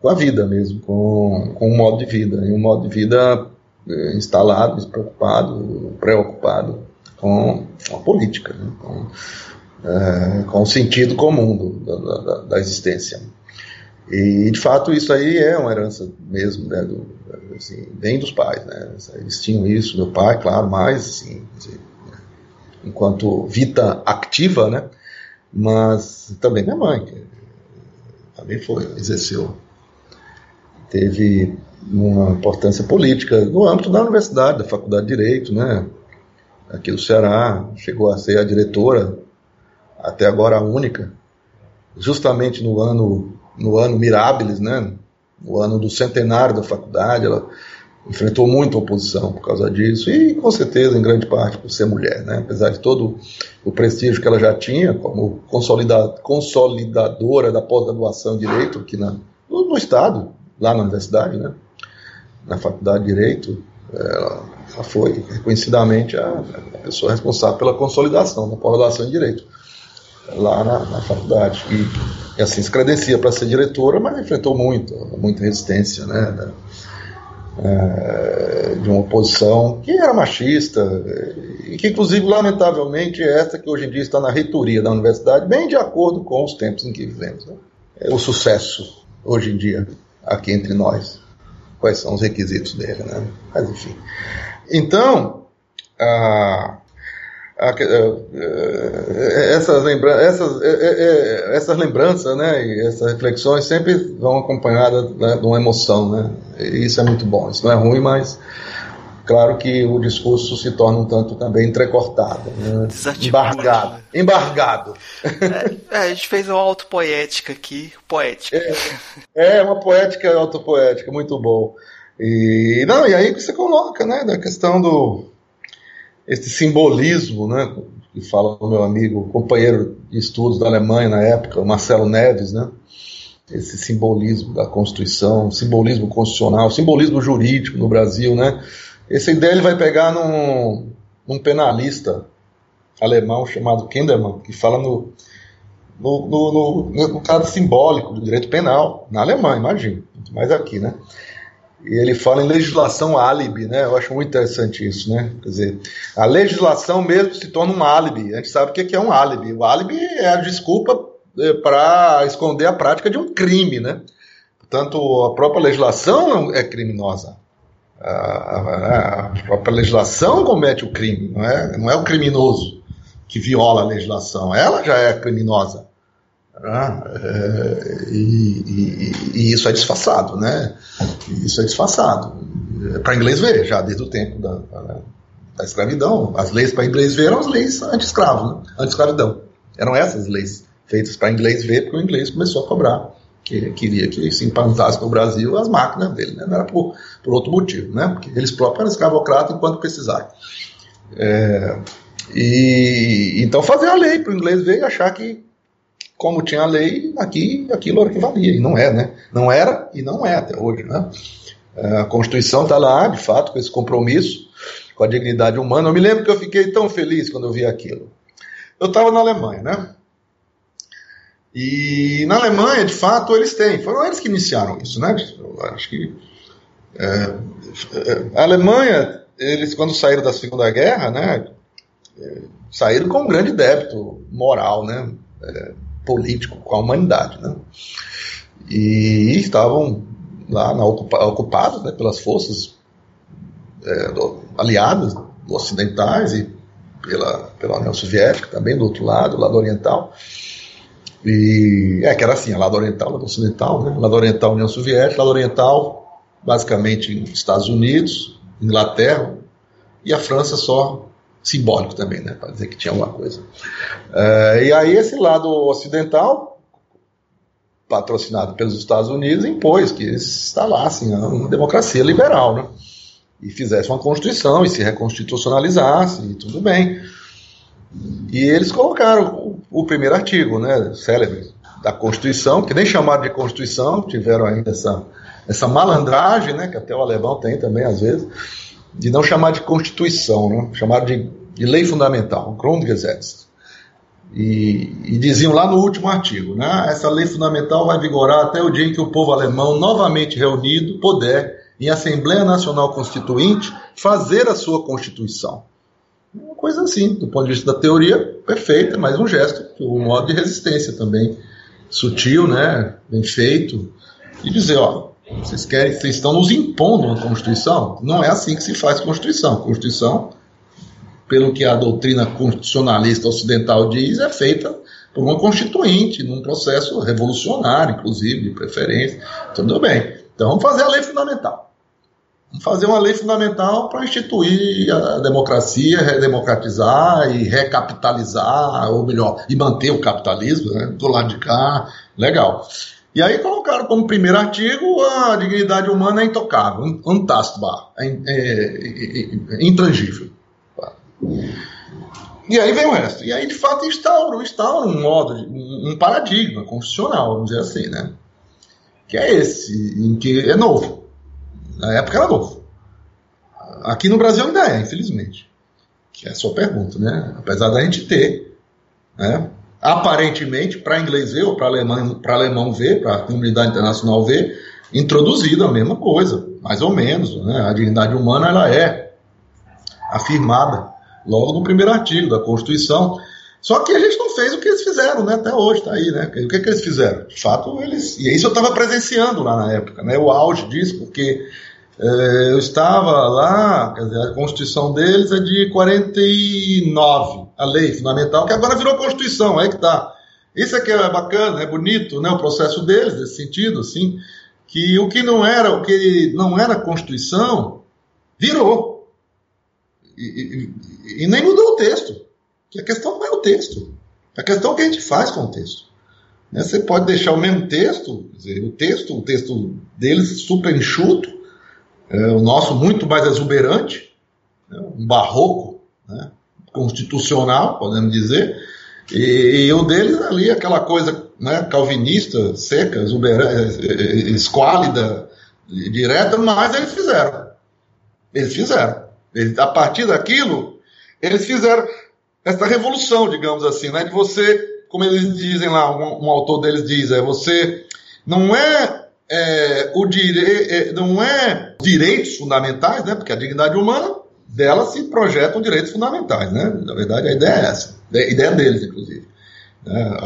com a vida mesmo, com, com um modo de vida, e um modo de vida é, instalado, despreocupado, preocupado com a política, né? com, é, com o sentido comum do, da, da, existência. E de fato isso aí é uma herança mesmo, né, do, assim, bem dos pais, né? Eles tinham isso, meu pai, claro, mais assim, enquanto vita ativa, né? Mas também minha mãe, também foi, exerceu, teve uma importância política no âmbito da universidade, da faculdade de direito, né? Aqui do Ceará, chegou a ser a diretora, até agora a única, justamente no ano no ano Mirabilis, né? no ano do centenário da faculdade, ela enfrentou muita oposição por causa disso, e com certeza, em grande parte, por ser mulher, né? apesar de todo o prestígio que ela já tinha como consolida consolidadora da pós-graduação em Direito aqui na, no, no, Estado, lá na universidade, né? na Faculdade de Direito, ela, ela foi reconhecidamente a, pessoa responsável pela consolidação da pós-graduação em Direito. Lá na, na faculdade. E, e, assim se credencia para ser diretora, mas enfrentou muito, muita resistência, né? Da, é, de uma oposição que era machista e que, inclusive, lamentavelmente, essa que hoje em dia está na reitoria da universidade, bem de acordo com os tempos em que vivemos. Né? É o sucesso, hoje em dia, aqui entre nós. Quais são os requisitos dele, né? Mas, enfim. Então, a, essas, lembra essas, essas lembranças né, e essas reflexões sempre vão acompanhadas né, de uma emoção. Né? E isso é muito bom. Isso não é ruim, mas claro que o discurso se torna um tanto também entrecortado, né? embargado. Embargado. É, é, a gente fez uma autopoética aqui, poética. É, é uma poética autopoética, muito bom. E, não, e aí você coloca, né, da questão do esse simbolismo, né, que fala o meu amigo, companheiro de estudos da Alemanha na época, Marcelo Neves, né, esse simbolismo da Constituição, simbolismo constitucional, simbolismo jurídico no Brasil, né, essa ideia ele vai pegar num, num penalista alemão chamado Kindermann, que fala no, no, no, no, no caso simbólico do direito penal, na Alemanha, imagina, mais aqui, né, e ele fala em legislação álibi, né? Eu acho muito interessante isso, né? Quer dizer, a legislação mesmo se torna um álibi. A gente sabe o que é um álibi. O álibi é a desculpa é, para esconder a prática de um crime, né? Portanto, a própria legislação é criminosa. A, própria legislação comete o crime, não é, não é o criminoso que viola a legislação, ela já é criminosa. Ah, é, e, e, e, isso é disfarçado, né? Isso é disfarçado. É para inglês ver, já desde o tempo da, da, escravidão. As leis para inglês ver eram as leis anti-escravo, né? anti-escravidão. Eram essas leis feitas para inglês ver, porque o inglês começou a cobrar. Que queria que se implantasse no Brasil as máquinas dele, né? Não era por, por outro motivo, né? Porque eles próprios eram escravocratas enquanto precisaram. É, e então fazer a lei para o inglês ver e achar que como tinha a lei, aqui aquilo era que valia, e não é, né? Não era e não é até hoje, né? É, a Constituição está lá, de fato, com esse compromisso com a dignidade humana. Eu me lembro que eu fiquei tão feliz quando eu vi aquilo. Eu estava na Alemanha, né? E na Alemanha, de fato, eles têm. Foram eles que iniciaram isso, né? Eu acho que é, é, a Alemanha, eles quando saíram da Segunda Guerra, né? É, saíram com um grande débito moral, né? É, político com a humanidade. Né? E estavam lá na ocupa, ocupados né, pelas forças é, do, aliadas ocidentais e pela, pela União Soviética, também do outro lado, lado oriental. E é que era assim, lado oriental, lado ocidental, né? lado oriental União Soviética, lado oriental basicamente Estados Unidos, Inglaterra e a França só simbólico também, né, para dizer que tinha alguma coisa. É, e aí esse lado ocidental, patrocinado pelos Estados Unidos, impôs que instalassem uma democracia liberal, né, e fizessem uma constituição e se reconstitucionalizassem e tudo bem. E eles colocaram o, o primeiro artigo, né, célebre da Constituição, que nem chamaram de Constituição, tiveram ainda essa, essa malandragem, né, que até o alemão tem também às vezes, de não chamar de Constituição, né? chamar de, de Lei Fundamental, Grundgesetz. E, e, diziam lá no último artigo, né? essa lei fundamental vai vigorar até o dia em que o povo alemão, novamente reunido, puder, em Assembleia Nacional Constituinte, fazer a sua Constituição. Uma coisa assim, do ponto de vista da teoria, perfeita, mas um gesto, um modo de resistência também, sutil, né? bem feito, e dizer, ó, vocês querem, vocês estão nos impondo uma Constituição? Não é assim que se faz Constituição. Constituição, pelo que a doutrina constitucionalista ocidental diz, é feita por uma constituinte, num processo revolucionário, inclusive, de preferência. Tudo bem. Então vamos fazer a lei fundamental. Vamos fazer uma lei fundamental para instituir a democracia, redemocratizar e recapitalizar, ou melhor, e manter o capitalismo né, do lado de cá. Legal. E aí colocaram como primeiro artigo a dignidade humana é intocável, untástbar, é, é, é, intangível. E aí vem o resto. E aí, de fato, instaura, instaura um modo, um paradigma constitucional, vamos dizer assim, né? Que é esse, em que é novo. Na época era novo. Aqui no Brasil ainda é, infelizmente. Que é a sua pergunta, né? Apesar da gente ter, né? Aparentemente, para inglês ver, ou para alemão, alemão ver, para a comunidade internacional ver, introduzido a mesma coisa, mais ou menos. Né? A dignidade humana ela é afirmada logo no primeiro artigo da Constituição. Só que a gente não fez o que eles fizeram, né? Até hoje está aí, né? O que, que eles fizeram? De fato, eles. E isso eu estava presenciando lá na época, né? O auge disso, porque é, eu estava lá, quer dizer, a Constituição deles é de 49, a lei fundamental, que agora virou Constituição, aí que tá. Isso aqui é bacana, é bonito, né? O processo deles, nesse sentido, assim, que o que não era, o que não era Constituição, virou. E, e, e nem mudou o texto. Que a questão não é o texto. A questão é o que a gente faz com o texto. Né? Você pode deixar o mesmo texto, dizer, o texto, o texto deles super enxuto, é, o nosso muito mais exuberante, né? um barroco né? Constitucional, podemos dizer, e, e, o deles ali, aquela coisa né, calvinista, seca, exuberante, é, esquálida, direta, mas eles fizeram. Eles fizeram. Eles, a partir daquilo, eles fizeram essa revolução, digamos assim, né? De você, como eles dizem lá, um, um autor deles diz, é você não é, é o dire, é, não é direitos fundamentais, né? Porque a dignidade humana dela se projetam direitos fundamentais, né? Na verdade, a ideia é essa, a ideia deles, inclusive. Né?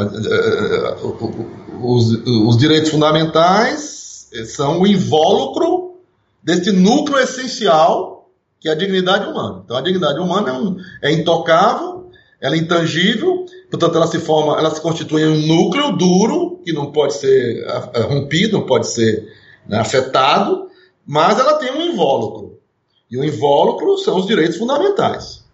Os, os direitos fundamentais são o invólucro desse núcleo essencial que é a dignidade humana. Então, a dignidade humana é, um, é intocável, ela é intangível, portanto ela se forma, ela se constitui em um núcleo duro que não pode ser é, rompido, não pode ser né, afetado, mas ela tem um invólucro. E o invólucro são os direitos fundamentais.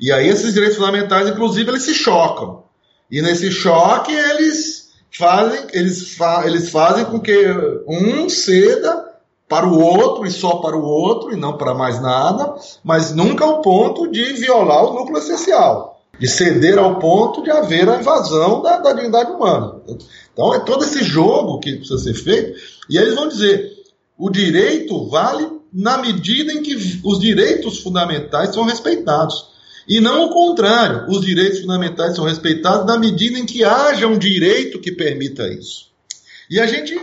E aí esses direitos fundamentais, inclusive, eles se chocam. E nesse choque eles fazem, eles, fa eles fazem com que um ceda para o outro e só para o outro e não para mais nada, mas nunca ao ponto de violar o núcleo essencial de ceder ao ponto de haver a invasão da, da dignidade humana. Então é todo esse jogo que precisa ser feito, e aí eles vão dizer: o direito vale na medida em que os direitos fundamentais são respeitados. E não o contrário, os direitos fundamentais são respeitados na medida em que haja um direito que permita isso. E a gente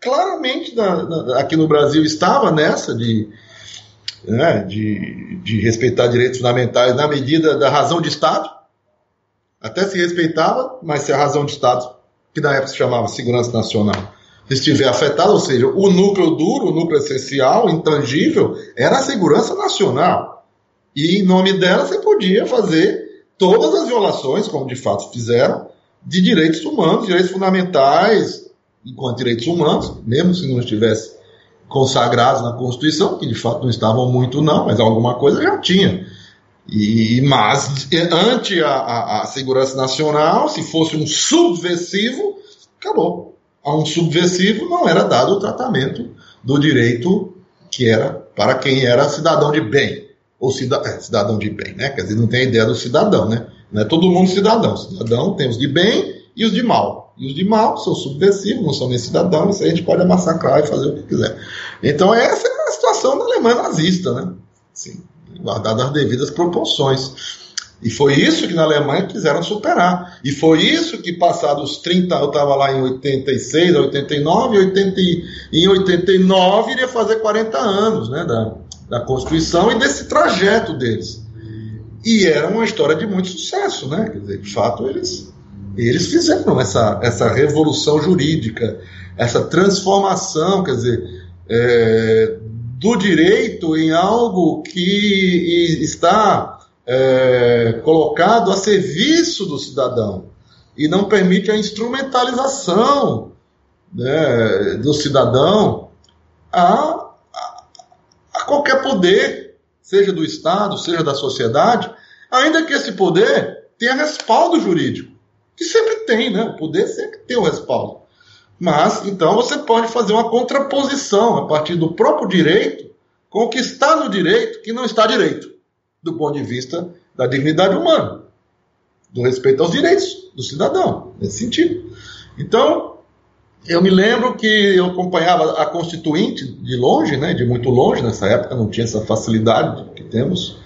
claramente na, na, aqui no Brasil estava nessa de né, de, de respeitar direitos fundamentais na medida da razão de Estado. Até se respeitava, mas se a razão de Estado, que na época se chamava segurança nacional, estiver afetada, ou seja, o núcleo duro, o núcleo essencial, intangível, era a segurança nacional. E em nome dela você podia fazer todas as violações, como de fato fizeram, de direitos humanos, direitos fundamentais, enquanto direitos humanos, mesmo se não estivesse consagrados na Constituição, que de fato não estavam muito não, mas alguma coisa já tinha. E, mas ante a, a, a segurança nacional, se fosse um subversivo, acabou. A um subversivo não era dado o tratamento do direito que era para quem era cidadão de bem. Ou cidadão, é, cidadão de bem, né? Quer dizer, não tem a ideia do cidadão, né? Não é todo mundo cidadão. Cidadão tem os de bem e os de mal. E os de mal são subversivos, não são nem cidadãos, isso aí a gente pode massacrar e fazer o que quiser. Então essa é a situação da Alemanha nazista, né? Sim, guardada as devidas proporções. E foi isso que na Alemanha quiseram superar. E foi isso que, passados 30, eu estava lá em 86, 89, 80, em 89 iria fazer 40 anos né, da, da Constituição e desse trajeto deles. E era uma história de muito sucesso, né? Quer dizer, de fato, eles eles fizeram essa, essa revolução jurídica, essa transformação, quer dizer, é, do direito em algo que está é, colocado a serviço do cidadão e não permite a instrumentalização né, do cidadão a, a, a qualquer poder, seja do Estado, seja da sociedade, ainda que esse poder tenha respaldo jurídico que sempre tem, né? O poder sempre tem o respaldo. Mas, então, você pode fazer uma contraposição a partir do próprio direito com o que está no direito que não está direito, do ponto de vista da dignidade humana, do respeito aos direitos do cidadão, nesse sentido. Então, eu me lembro que eu acompanhava a Constituinte de longe, né, de muito longe, nessa época não tinha essa facilidade que temos,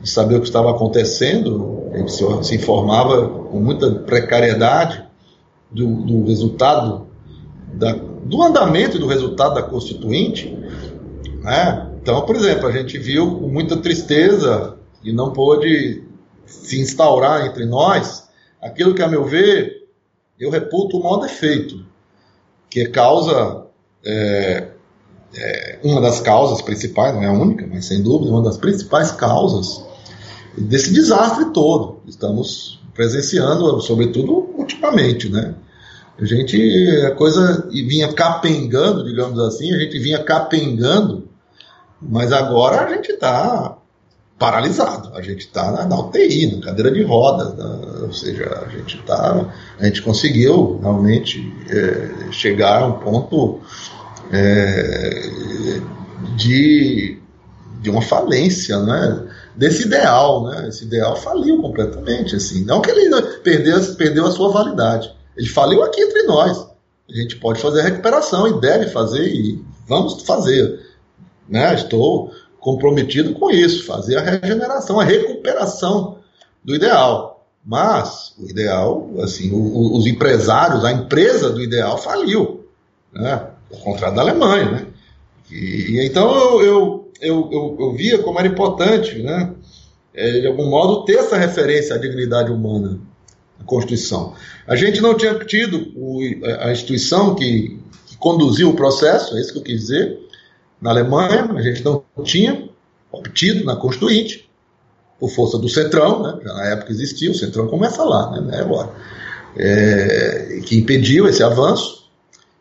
de saber o que estava acontecendo, a gente se, informava com muita precariedade do, do resultado, da, do andamento do resultado da Constituinte. Né? Então, por exemplo, a gente viu com muita tristeza e não pôde se instaurar entre nós aquilo que, a meu ver, eu reputo o maior defeito, que é causa é, é, uma das causas principais, não é a única, mas sem dúvida, uma das principais causas desse desastre todo. Estamos presenciando, sobretudo ultimamente, né? A gente, a coisa vinha capengando, digamos assim, a gente vinha capengando, mas agora a gente está paralisado, a gente está na, na, UTI, na cadeira de rodas, na, ou seja, a gente tá, a gente conseguiu realmente é, chegar a um ponto é, de, de uma falência, né? Desse ideal, né? Esse ideal faliu completamente, assim. Não que ele perdeu, perdeu a sua validade. Ele faliu aqui entre nós. A gente pode fazer a recuperação e deve fazer e vamos fazer. Né? Estou comprometido com isso, fazer a regeneração, a recuperação do ideal. Mas o ideal, assim, o, o, os empresários, a empresa do ideal faliu. Né? ao contrário da Alemanha, né? E, então eu, eu, eu, eu, via como era importante, né? É, de algum modo, ter essa referência à dignidade humana na Constituição. A gente não tinha tido o, a instituição que, que conduziu o processo, é isso que eu quis dizer, na Alemanha, a gente não tinha obtido na Constituinte, por força do Centrão, né? já na época existia, o Centrão começa lá, né? não é agora, é, que impediu esse avanço,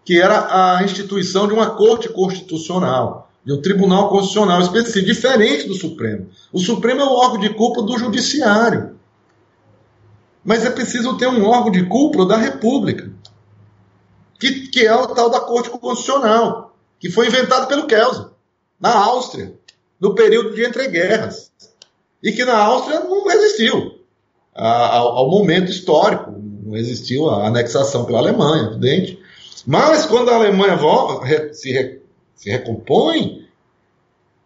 que era a instituição de uma corte constitucional, de um tribunal constitucional específico, diferente do Supremo. O Supremo é o órgão de culpa do Judiciário. Mas é preciso ter um órgão de culpa da República, que, que é o tal da Corte Constitucional, que foi inventado pelo Kelsen, na Áustria, no período de entreguerras. E que na Áustria não resistiu ao, ao momento histórico, não existiu a anexação pela Alemanha, evidente. Mas quando a Alemanha volta, se, se recompõe,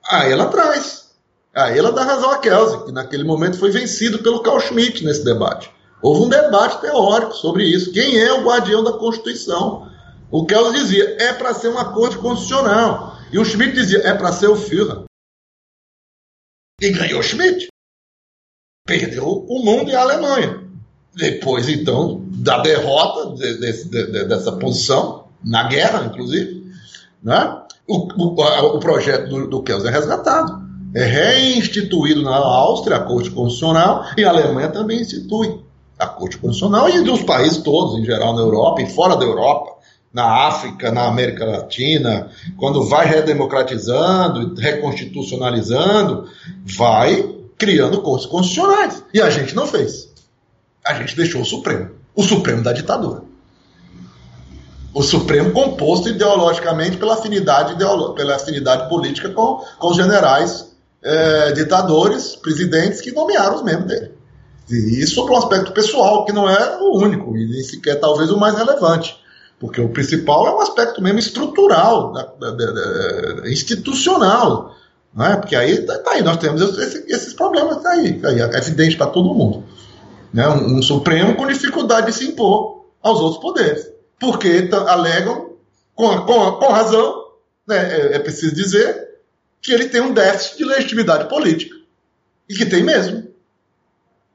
aí ela traz. Aí ela dá razão a Kelsey, que naquele momento foi vencido pelo Carl Schmitt nesse debate. Houve um debate teórico sobre isso. Quem é o guardião da Constituição? O Kelsey dizia, é para ser uma corte constitucional. E o Schmitt dizia, é para ser o Führer. E ganhou Schmitt. Perdeu o mundo e a Alemanha. Depois, então, da derrota de, de, de, dessa posição, na guerra, inclusive, né? o, o, o projeto do, do Kelsen é resgatado. É reinstituído na Áustria a Corte Constitucional e a Alemanha também institui a Corte Constitucional e dos países todos, em geral, na Europa e fora da Europa, na África, na América Latina, quando vai redemocratizando, reconstitucionalizando, vai criando cortes constitucionais. E a gente não fez a gente deixou o Supremo. O Supremo da ditadura. O Supremo composto ideologicamente pela afinidade, ideolo pela afinidade política com, com os generais é, ditadores, presidentes que nomearam os membros dele. E isso por um aspecto pessoal, que não é o único, e nem sequer talvez o mais relevante. Porque o principal é um aspecto mesmo estrutural, da, da, da, institucional. Não é? Porque aí tá, tá aí, nós temos esse, esses problemas, aí, aí, é evidente para todo mundo né, um, um Supremo com dificuldade de se impor aos outros poderes. Porque alegam, com, com, com razão, né, é, é preciso dizer, que ele tem um déficit de legitimidade política. E que tem mesmo.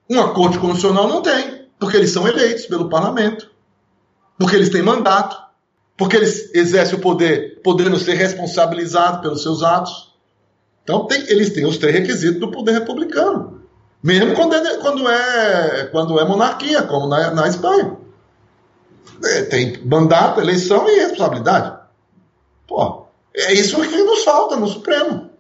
Uma corte constitucional não tem, porque eles são eleitos pelo parlamento, porque eles têm mandato, porque eles exercem o poder, podendo ser responsabilizados pelos seus atos. Então, tem, eles têm os três requisitos do poder republicano. Mesmo quando é, quando é, quando é monarquia, como na, na Espanha. É, tem mandato, eleição e responsabilidade. Pô, é isso que nos falta no Supremo.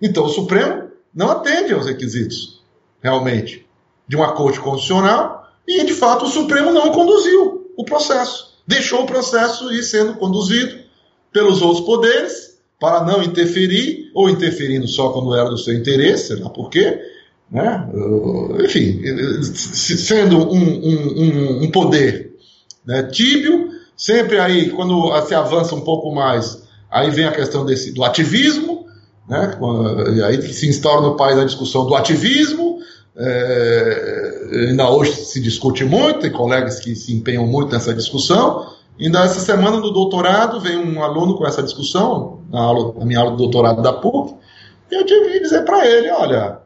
Então o Supremo não atende aos requisitos, realmente, de uma corte constitucional e, de fato, o Supremo não conduziu o processo. Deixou o processo ir sendo conduzido pelos outros poderes para não interferir, ou interferindo só quando era do seu interesse, sei lá por quê, né? Enfim, sendo um, um, um poder né, tíbio, sempre aí, quando se avança um pouco mais, aí vem a questão desse, do ativismo, Né? E aí se instaura no país a discussão do ativismo, é, ainda hoje se discute muito, tem colegas que se empenham muito nessa discussão. Ainda essa semana no doutorado veio um aluno com essa discussão, na, aula, na minha aula de doutorado da PUC, e eu tive que dizer para ele, olha,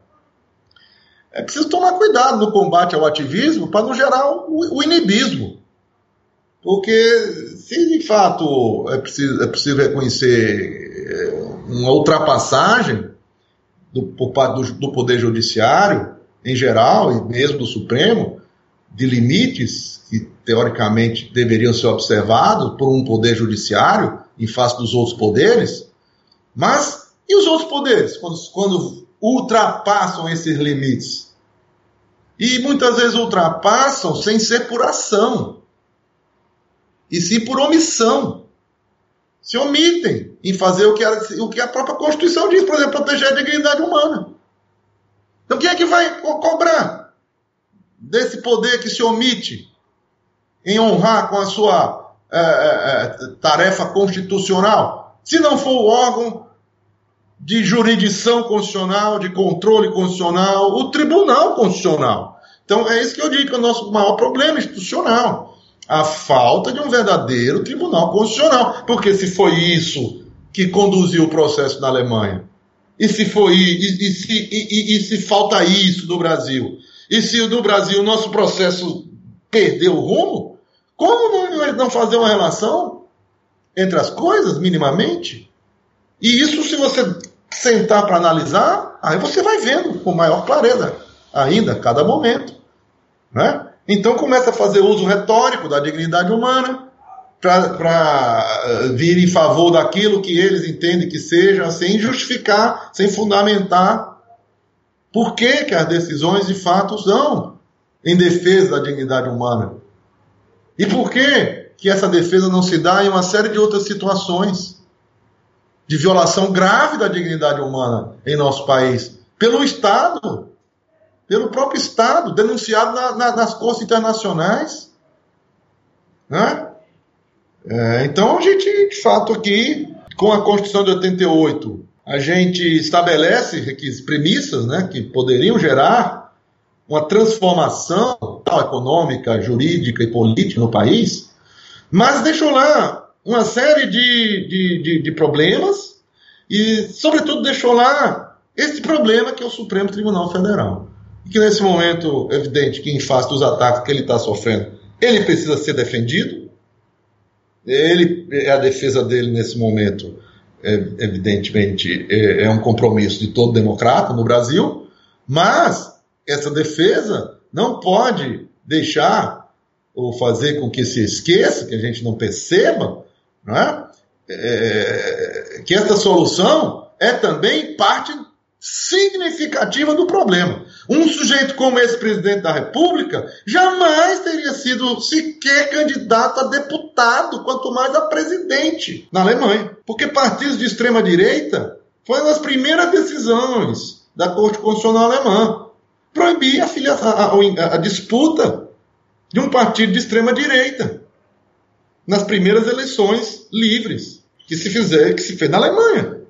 é preciso tomar cuidado no combate ao ativismo para não gerar o, o inibismo. Porque se de fato é, preciso, é possível reconhecer é, uma ultrapassagem do, do, do Poder Judiciário, em geral, e mesmo do Supremo, de limites que teoricamente deveriam ser observados por um Poder Judiciário em face dos outros poderes, mas e os outros poderes, quando, quando ultrapassam esses limites? E muitas vezes ultrapassam sem ser por ação, e sim por omissão. Se omitem em fazer o que, a, o que a própria Constituição diz, por exemplo, proteger a dignidade humana. Então quem é que vai co cobrar desse poder que se omite em honrar com a sua é, é, tarefa constitucional? Se não for o órgão de jurisdição constitucional, de controle constitucional, o Tribunal Constitucional. Então é isso que eu digo que é o nosso maior problema institucional. A falta de um verdadeiro Tribunal Constitucional. Porque se foi isso que conduziu o processo na Alemanha, e se foi e, e, se, e, e, se falta isso no Brasil, e se no Brasil o nosso processo perdeu o rumo, como não, não fazer uma relação entre as coisas minimamente? E isso, se você sentar para analisar, aí você vai vendo com maior clareza ainda, a cada momento. Né? Então começa a fazer uso retórico da dignidade humana para eh, vir em favor daquilo que eles entendem que seja, sem justificar, sem fundamentar por que, que as decisões de fato são em defesa da dignidade humana. E por que, que essa defesa não se dá em uma série de outras situações de violação grave da dignidade humana em nosso país, pelo Estado, pelo próprio Estado, denunciado na, na, nas cortes internacionais. Né? É, então, a gente, de fato, aqui, com a Constituição de 88, a gente estabelece premissas né, que poderiam gerar uma transformação econômica, jurídica e política no país, mas deixou lá uma série de, de, de, de problemas e, sobretudo, deixou lá esse problema que é o Supremo Tribunal Federal. Que nesse momento, é evidente que em face dos ataques que ele está sofrendo, ele precisa ser defendido. Ele, a defesa dele nesse momento, é, evidentemente, é, é um compromisso de todo democrata no Brasil, mas essa defesa não pode deixar ou fazer com que se esqueça, que a gente não perceba, não é? É, que esta solução é também parte significativa do problema. Um sujeito como esse presidente da República jamais teria sido sequer candidato a deputado, quanto mais a presidente na Alemanha. Porque partidos de extrema direita foi uma das primeiras decisões da Corte Constitucional Alemã proibir a, a, a, a disputa de um partido de extrema direita nas primeiras eleições livres que se fizer, que se fez na Alemanha,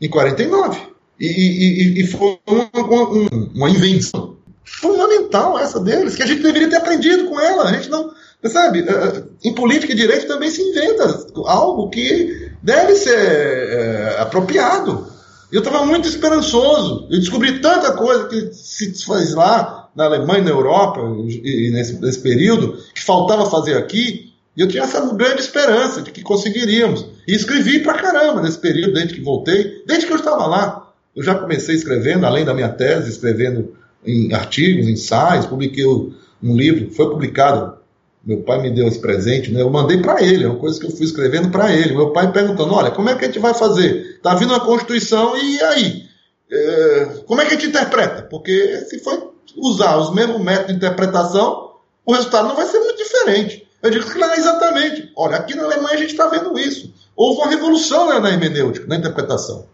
em 49. E, e, e foi uma, uma, uma, invenção fundamental essa deles, que a gente deveria ter aprendido com ela. A gente não. Sabe, é, é, em política e direito também se inventa algo que deve ser é, apropriado. Eu estava muito esperançoso. Eu descobri tanta coisa que se faz lá na Alemanha, na Europa, e nesse, nesse período, que faltava fazer aqui, e eu tinha essa grande esperança de que conseguiríamos. E escrevi pra caramba nesse período, desde que voltei, desde que eu estava lá. Eu já comecei escrevendo, além da minha tese, escrevendo em artigos, ensaios, publiquei um livro, foi publicado. Meu pai me deu esse presente, né? Eu mandei para ele, é uma coisa que eu fui escrevendo para ele. Meu pai perguntando: olha, como é que a gente vai fazer? Tá vindo a Constituição e aí? É, como é que a gente interpreta? Porque se for usar os mesmos métodos de interpretação, o resultado não vai ser muito diferente. Eu digo, claro, exatamente. Olha, aqui na Alemanha a gente está vendo isso. Houve uma revolução né, na hermenêutica, na interpretação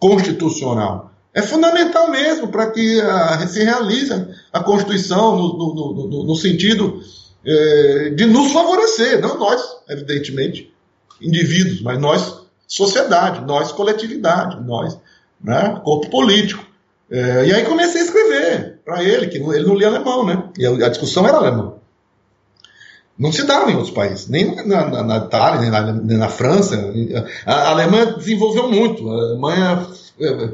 constitucional. É fundamental mesmo para que a, se realize a Constituição no, no, no, no sentido é, de nos favorecer, não nós, evidentemente, indivíduos, mas nós, sociedade, nós, coletividade, nós, né? corpo político. É, e aí comecei a escrever para ele, que ele não lia alemão, né? E a, a discussão era alemão. Não se dava em outros países, nem na, na, na Itália, nem na, nem na, França. A, Alemanha desenvolveu muito. A Alemanha é,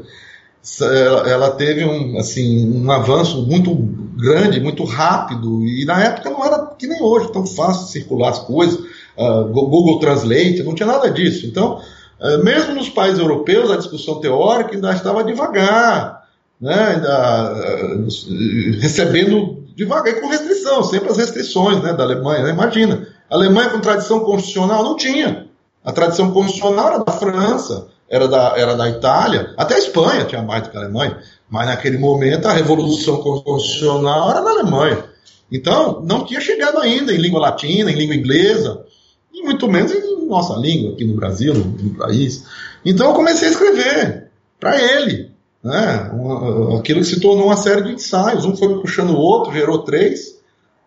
ela, ela teve um, assim, um avanço muito grande, muito rápido, e na época não era que nem hoje, tão fácil circular as coisas, uh, Google Translate, não tinha nada disso. Então, uh, mesmo nos países europeus, a discussão teórica ainda estava devagar, né, ainda, uh, recebendo devagar, e com restrição, sempre as restrições né, da Alemanha. Né? Imagina, a Alemanha com tradição constitucional não tinha. A tradição constitucional era da França, era da, era da Itália, até a Espanha tinha mais do que a Alemanha, mas naquele momento a revolução constitucional era na Alemanha. Então, não tinha chegado ainda em língua latina, em língua inglesa, e muito menos em nossa língua, aqui no Brasil, no, no país. Então, eu comecei a escrever para ele. Né? aquilo se tornou uma série de ensaios. Um foi puxando o outro, gerou três,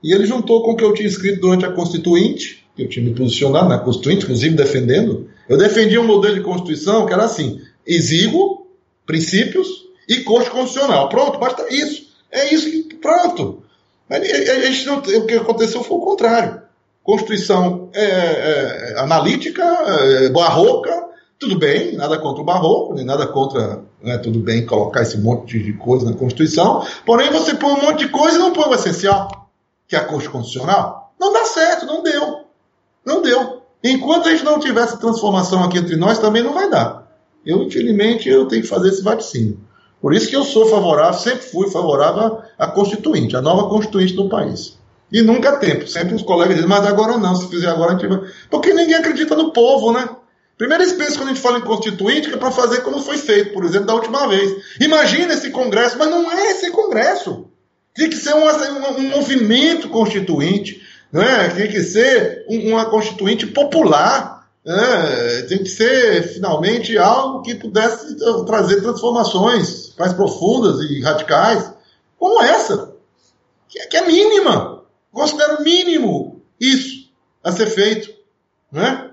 e ele juntou com o que eu tinha escrito durante a Constituinte, que eu tinha me posicionado na Constituinte, inclusive defendendo eu defendia um modelo de Constituição que era assim: exíguo, princípios e corte constitucional. Pronto, basta isso. É isso que. Pronto. A gente não, o que aconteceu foi o contrário. Constituição é, é, analítica, é, barroca, tudo bem, nada contra o barroco, nem nada contra, né, tudo bem, colocar esse monte de coisa na Constituição, porém você põe um monte de coisa e não põe o essencial, que é a Corte Constitucional. Não dá certo, não deu. Não deu. Enquanto a gente não tiver essa transformação aqui entre nós, também não vai dar. Eu, infelizmente, eu tenho que fazer esse vaticínio. Por isso que eu sou favorável, sempre fui favorável à Constituinte, à nova Constituinte do país. E nunca tempo. Sempre os colegas dizem, mas agora não, se fizer agora a gente vai. Porque ninguém acredita no povo, né? Primeiro eles pensam quando a gente fala em Constituinte que é para fazer como foi feito, por exemplo, da última vez. Imagina esse Congresso, mas não é esse Congresso. Tem que ser um, um, um movimento constituinte né? tem que ser uma constituinte popular, né? tem que ser finalmente algo que pudesse trazer transformações mais profundas e radicais, como essa, que é, que é mínima. Considero mínimo isso a ser feito. Né?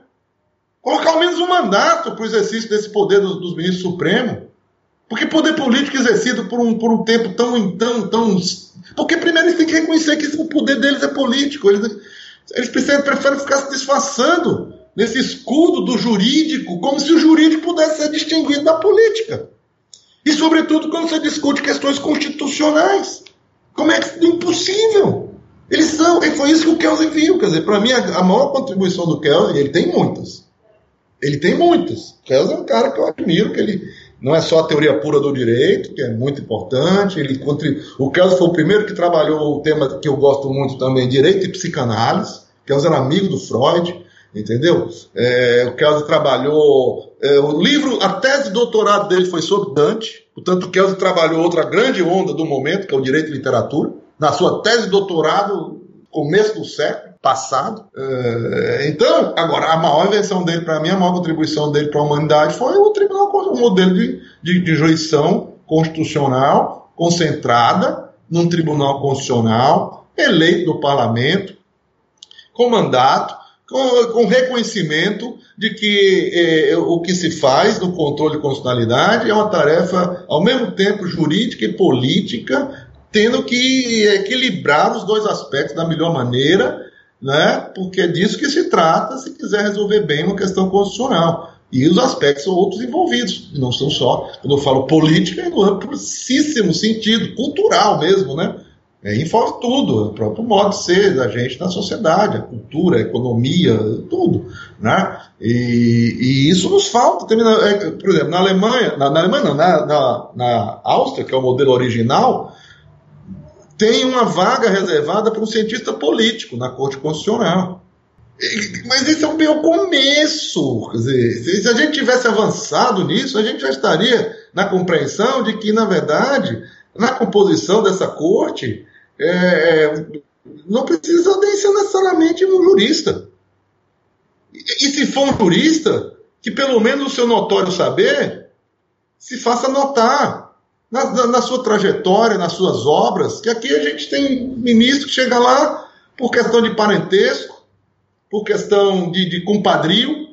Colocar ao menos um mandato para o exercício desse poder dos, dos ministros supremos. Porque poder político exercido por um, por um tempo tão, tão, tão porque primeiro eles têm que reconhecer que o poder deles é político. Eles, eles precisam, preferem ficar se disfarçando nesse escudo do jurídico, como se o jurídico pudesse ser distinguido da política. E, sobretudo, quando você discute questões constitucionais. Como é que é impossível? Eles são, e foi isso que o Kelsen viu. Quer dizer, para mim, a, a, maior contribuição do Kelsen, ele tem muitas. Ele tem muitas. O é um cara que eu admiro, que ele não é só a teoria pura do direito, que é muito importante. Ele O Kelsen foi o primeiro que trabalhou o tema que eu gosto muito também, direito e psicanálise. O Kelsen era amigo do Freud, entendeu? É, o Kelsen trabalhou. É, o livro, a tese de doutorado dele foi sobre Dante. Portanto, o Kelsen trabalhou outra grande onda do momento, que é o direito e literatura. Na sua tese de doutorado, começo do século passado. É, então, agora, a maior invenção dele, para mim, a maior contribuição dele para a humanidade foi o tribunal, o modelo de, de, de jurisdição constitucional concentrada num tribunal constitucional, eleito do parlamento, com mandato, com, com reconhecimento de que eh, o que se faz no controle de constitucionalidade é uma tarefa, ao mesmo tempo, jurídica e política, tendo que equilibrar os dois aspectos da melhor maneira, né? porque é disso que se trata se quiser resolver bem uma questão constitucional. E os aspectos outros envolvidos, não são só, quando eu falo política, é no amplíssimo sentido, cultural mesmo, né? É, envolve tudo, o próprio modo de ser da gente na sociedade, a cultura, a economia, tudo. Né? E, e isso nos falta. É, por exemplo, na Alemanha, na, na Alemanha não, na, na, na Áustria, que é o modelo original, tem uma vaga reservada para um cientista político na Corte Constitucional. Mas esse é o começo. Quer dizer, se a gente tivesse avançado nisso, a gente já estaria na compreensão de que, na verdade, na composição dessa corte, é, é não precisa nem ser necessariamente um jurista. E, e se for um jurista, que pelo menos o seu notório saber se faça notar na, na, na, sua trajetória, nas suas obras, que aqui a gente tem ministro que chega lá por questão de parentesco, por questão de, de compadrio,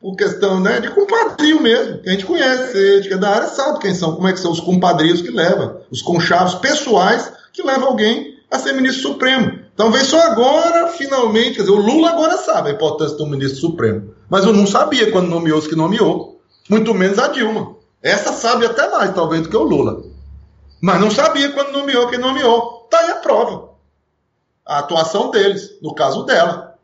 por questão né, de compadrio mesmo, que a gente conhece, que é da área sabe quem são, como é que são os compadrios que levam, os conchavos pessoais que levam alguém a ser ministro supremo. Vem só agora, finalmente, quer dizer, o Lula agora sabe a importância do ministro supremo, mas eu não sabia quando nomeou os que nomeou, muito menos a Dilma. Essa sabe até mais, talvez, do que o Lula. Mas não sabia quando nomeou quem nomeou. Está aí a prova. A atuação deles, no caso dela.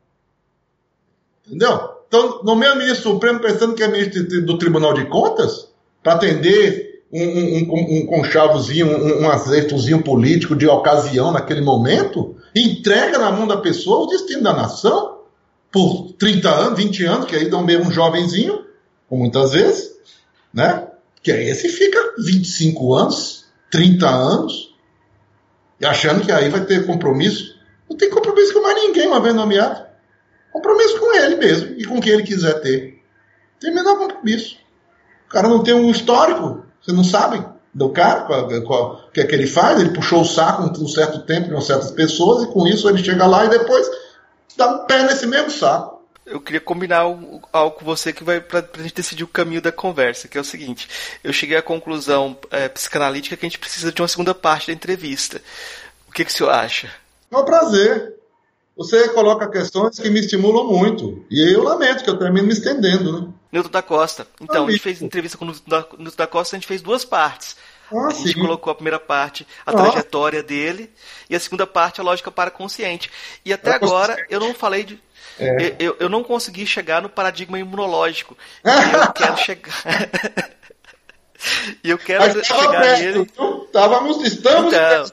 Entendeu? Então, nomeia ministro supremo pensando que é ministro do Tribunal de Contas para atender um, um, um, um conchavozinho, um, um azeitozinho político de ocasião naquele momento, entrega na mão da pessoa o destino da nação por 30 anos, 20 anos, que aí dão mesmo um jovenzinho, muitas vezes, né? Que aí esse fica 25 anos, 30 anos, achando que aí vai ter compromisso. Não tem compromisso com mais ninguém uma vez nomeado. Compromisso com ele mesmo e com quem ele quiser ter. Tem menor compromisso. O cara não tem um histórico, você não sabe do cara, o que é que ele faz, ele puxou o saco um certo tempo com certas pessoas e com isso ele chega lá e depois dá um pé nesse mesmo saco. Eu queria combinar algo com você que vai para a gente decidir o caminho da conversa, que é o seguinte: eu cheguei à conclusão é, psicanalítica que a gente precisa de uma segunda parte da entrevista. O que, que o senhor acha? É um prazer você coloca questões que me estimulam muito. E eu lamento que eu termino me estendendo, né? Nilton da Costa. Então, Amigo. a gente fez entrevista com o Nilton da Costa, a gente fez duas partes. Ah, a gente sim. colocou a primeira parte, a ah. trajetória dele, e a segunda parte, a lógica paraconsciente. E até agora, eu não falei de. É. Eu, eu não consegui chegar no paradigma imunológico. eu quero chegar. E eu quero mas chegar perto, nele. Estávamos, estamos. Então,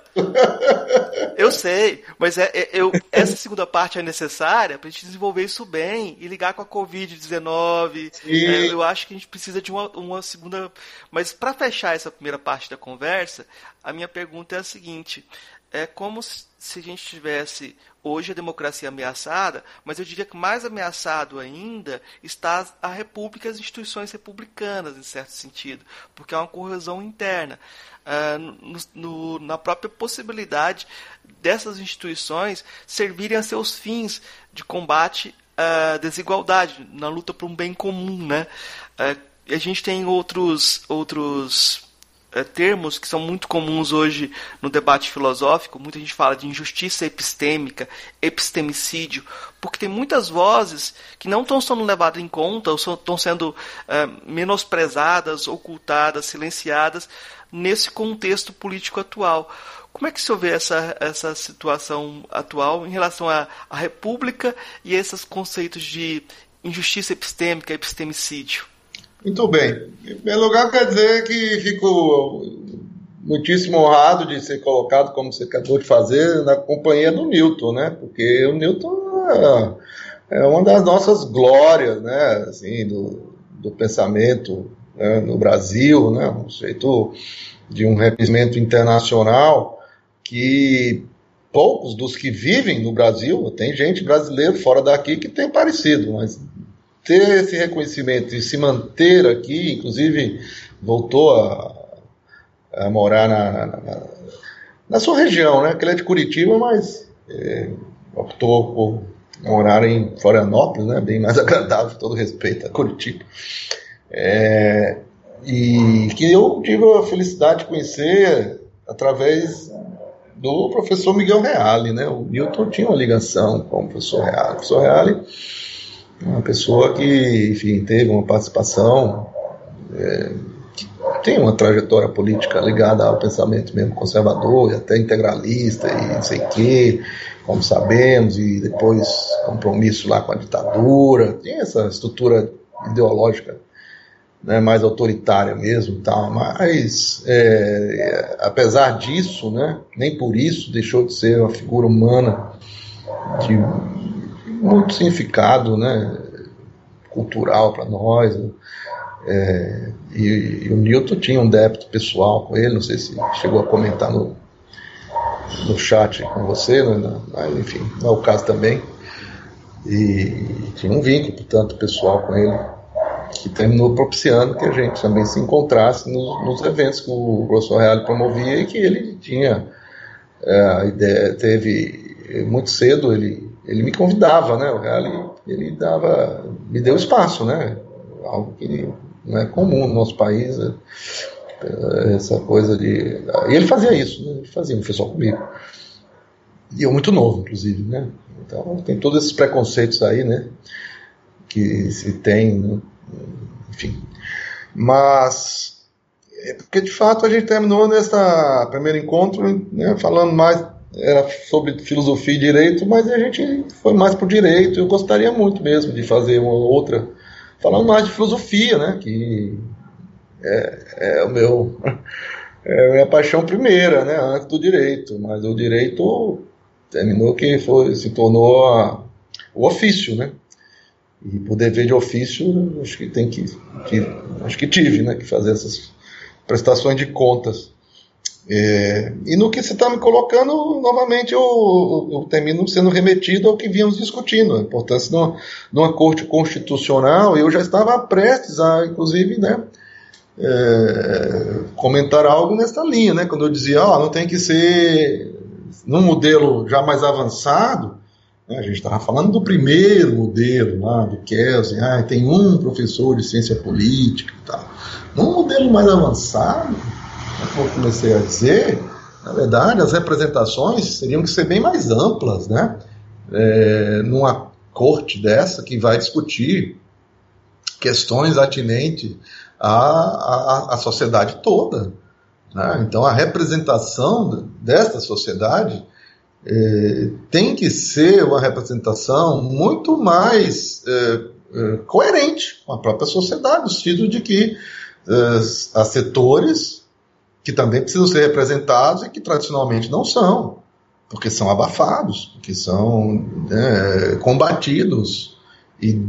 eu sei, mas é, é, eu, essa segunda parte é necessária para a gente desenvolver isso bem e ligar com a Covid-19. É, eu acho que a gente precisa de uma, uma segunda. Mas para fechar essa primeira parte da conversa, a minha pergunta é a seguinte: é como se a gente tivesse hoje a democracia ameaçada, mas eu diria que mais ameaçado ainda está a república e as instituições republicanas, em certo sentido, porque há uma corrosão interna. Uh, no, no, na própria possibilidade dessas instituições servirem a seus fins de combate à desigualdade, na luta por um bem comum. Né? Uh, a gente tem outros, outros é, termos que são muito comuns hoje no debate filosófico. Muita gente fala de injustiça epistêmica, epistemicídio, porque tem muitas vozes que não estão sendo levadas em conta ou estão sendo é, menosprezadas, ocultadas, silenciadas nesse contexto político atual. Como é que se vê essa, essa situação atual em relação à, à República e a esses conceitos de injustiça epistêmica, epistemicídio? Muito bem. Em primeiro lugar, quer dizer que fico muitíssimo honrado de ser colocado, como você acabou de fazer, na companhia do Newton, né? Porque o Newton é, é uma das nossas glórias, né? Assim, do, do pensamento né? no Brasil, né? Um jeito de um reconhecimento internacional que poucos dos que vivem no Brasil, tem gente brasileira fora daqui que tem parecido, mas ter esse reconhecimento e se manter aqui, inclusive voltou a, a morar na, na, na, sua região, né? Que ele é de Curitiba, mas é, optou por morar em Florianópolis, né? Bem mais agradável, todo respeito a Curitiba. É, e que eu tive a felicidade de conhecer através do professor Miguel Reale, né? O Milton tinha uma ligação com o professor Reale. O professor Reale uma pessoa que, enfim, teve uma participação, é, que tem uma trajetória política ligada ao pensamento mesmo conservador e até integralista e não sei o quê, como sabemos, e depois compromisso lá com a ditadura, tem essa estrutura ideológica né, mais autoritária mesmo, tal, mas é, apesar disso, né, nem por isso deixou de ser uma figura humana de muito significado né, cultural para nós. Né? É, e, e, o Newton tinha um débito pessoal com ele, não sei se chegou a comentar no, no chat com você, né, mas enfim, não é o caso também. E tinha um vínculo, portanto, pessoal com ele, que terminou propiciando que a gente também se encontrasse nos, nos eventos que o professor Real promovia e que ele tinha é, a ideia, teve muito cedo, ele ele me convidava, né? O Reale, ele dava, me deu espaço, né? algo que não é comum no nosso país, né? essa coisa de. E ele fazia isso, né? ele fazia, não foi só comigo. E eu muito novo, inclusive, né? Então tem todos esses preconceitos aí, né? Que se tem, né? enfim. Mas é porque de fato a gente terminou nesse primeiro encontro, né, falando mais era sobre filosofia e direito, mas a gente foi mais o direito. Eu gostaria muito mesmo de fazer uma outra, falando mais de filosofia, né? Que é, é o meu é a minha paixão primeira, né? Antes do direito, mas o direito terminou que foi se tornou a, o ofício, né? E por dever de ofício, acho que tem que, que acho que tive, né? Que fazer essas prestações de contas. É, e no que você está me colocando, novamente eu, eu, eu, termino sendo remetido ao que vínhamos discutindo, a importância de uma, de uma corte constitucional. Eu já estava prestes a, inclusive, né, é, comentar algo nessa linha, né, quando eu dizia, ó, não tem que ser num modelo já mais avançado. Né, a gente estava falando do primeiro modelo lá, do Kelsen, ah, tem um professor de ciência política e tal. Num modelo mais avançado, como eu comecei a dizer, na verdade, as representações teriam que ser bem mais amplas, né? É, numa corte dessa que vai discutir questões atinentes à, à, à sociedade toda. Né? Então, a representação desta sociedade é, tem que ser uma representação muito mais é, é, coerente com a própria sociedade, no sentido de que é, há setores que também precisam ser representados e que tradicionalmente não são, porque são abafados, porque são né, combatidos e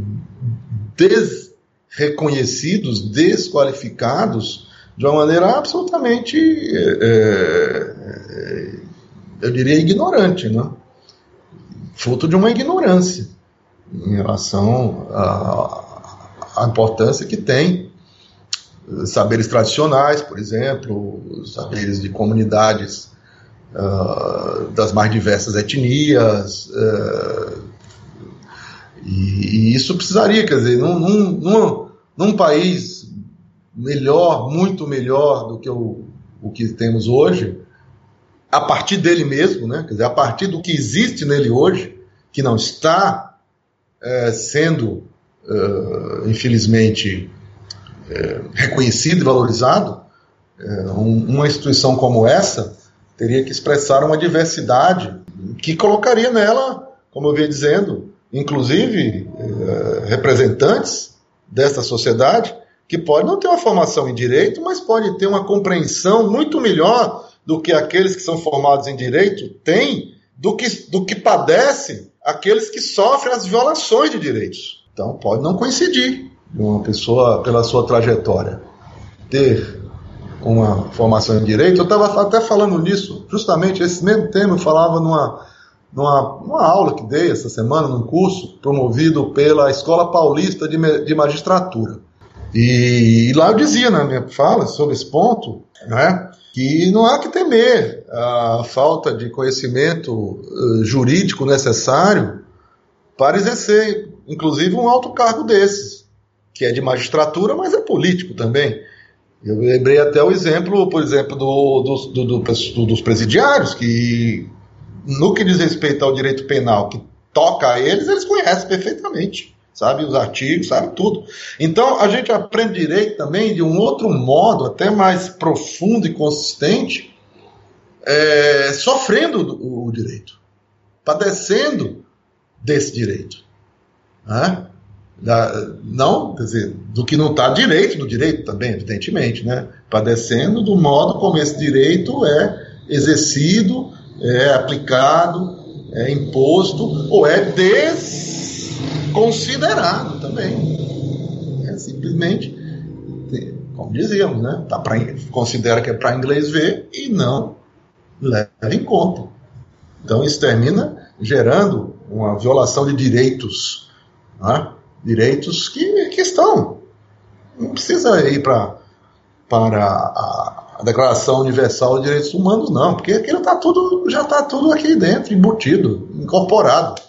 desreconhecidos, desqualificados de uma maneira absolutamente, é, é, eu diria, ignorante, né? fruto de uma ignorância em relação à importância que tem saberes tradicionais, por exemplo, saberes de comunidades uh, das mais diversas etnias. Uh, e, e, isso precisaria, quer dizer, num, num, num, num, país melhor, muito melhor do que o, o que temos hoje, a partir dele mesmo, né? quer dizer, a partir do que existe nele hoje, que não está é, sendo, uh, infelizmente, é, reconhecido e valorizado, é, um, uma instituição como essa teria que expressar uma diversidade que colocaria nela, como eu vinha dizendo, inclusive é, representantes desta sociedade que pode não ter uma formação em direito, mas pode ter uma compreensão muito melhor do que aqueles que são formados em direito têm do que, do que padecem aqueles que sofrem as violações de direitos. Então pode não coincidir de uma pessoa pela sua trajetória ter uma formação em direito. Eu estava até falando nisso, justamente esse mesmo tema eu falava numa, numa, numa aula que dei essa semana, num curso promovido pela Escola Paulista de, de Magistratura. E, e, lá eu dizia na minha fala sobre esse ponto, né, que não há que temer a falta de conhecimento uh, jurídico necessário para exercer, inclusive, um alto cargo desses que é de magistratura, mas é político também. Eu lembrei até o exemplo, por exemplo, do, do, do, do, dos presidiários, que no que diz respeito ao direito penal que toca a eles, eles conhecem perfeitamente, sabe os artigos, sabe tudo. Então a gente aprende direito também de um outro modo, até mais profundo e consistente, é, sofrendo o, o direito, padecendo desse direito. Né? Da, não, quer dizer, do que não está direito do direito também, evidentemente, né? Padecendo do modo como esse direito é exercido, é aplicado, é imposto ou é desconsiderado também. É simplesmente, como dizíamos, né? Tá pra, considera que é para inglês ver e não leva em conta. Então isso termina gerando uma violação de direitos. Né? Direitos que, estão. Não precisa ir pra, para a, Declaração Universal de Direitos Humanos, não, porque aquilo tá tudo, já está tudo aqui dentro, embutido, incorporado.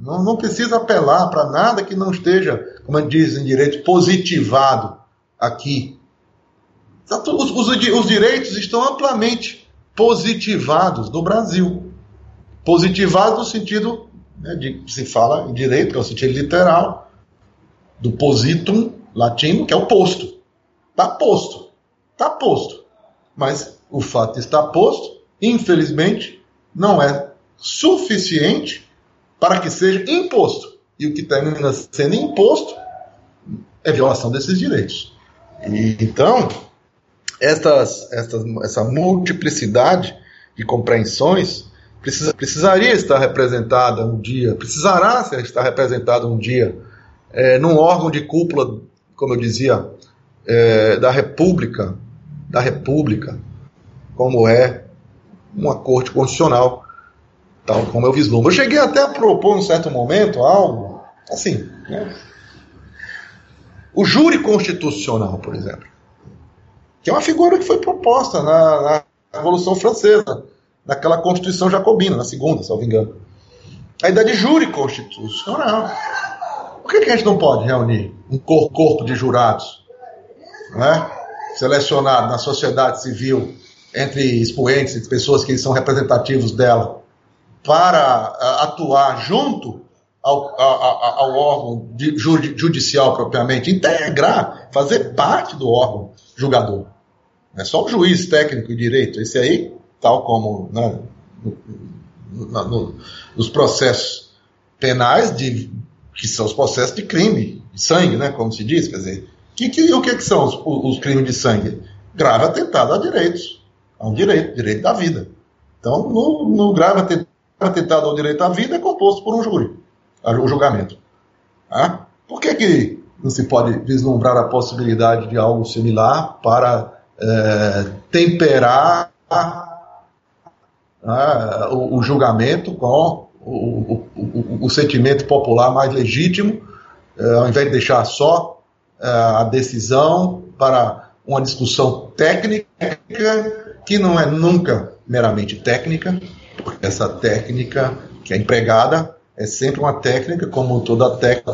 Não, não precisa apelar para nada que não esteja, como dizem em direito, positivado aqui. Tá os, os, os direitos estão amplamente positivados no Brasil. Positivados no sentido né, de se fala em direito, que é o sentido literal, do positum latino, que é o posto. Está posto. Está posto. Mas o fato estar posto, infelizmente, não é suficiente para que seja imposto. E o que termina sendo imposto é violação desses direitos. E, então, estas, estas, essa multiplicidade de compreensões precisa, precisaria estar representada um dia, precisará estar representada um dia é, num órgão de cúpula, como eu dizia, é, da República, da República, como é uma corte constitucional, tal como eu vislumbro. Eu cheguei até a propor, em um certo momento, algo assim, né? o júri constitucional, por exemplo, que é uma figura que foi proposta na, na Revolução Francesa, naquela Constituição Jacobina, na segunda, se não me engano. A ideia de júri constitucional. Por que, que a gente não pode reunir um corpo de jurados, né, selecionado na sociedade civil, entre expoentes, entre pessoas que são representativos dela, para uh, atuar junto ao, ao, órgão judicial propriamente, integrar, fazer parte do órgão julgador. É só o juiz técnico e direito, esse aí, tal como né, no, no, nos processos penais, de, que são os processos de crime, de sangue, né, como se diz, quer dizer, que, que, o que, que são os, os crimes de sangue? Grave atentado a direitos, a um direito, direito da vida. Então, no, no grave atentado ao direito à vida é composto por um júri, o julgamento. Ah? Por que, que não se pode vislumbrar a possibilidade de algo similar para é, temperar ah, o, o, julgamento com o, o, o, sentimento popular mais legítimo, é, ao invés de deixar só é, a decisão para uma discussão técnica que não é nunca meramente técnica, porque essa técnica que é empregada é sempre uma técnica, como toda técnica,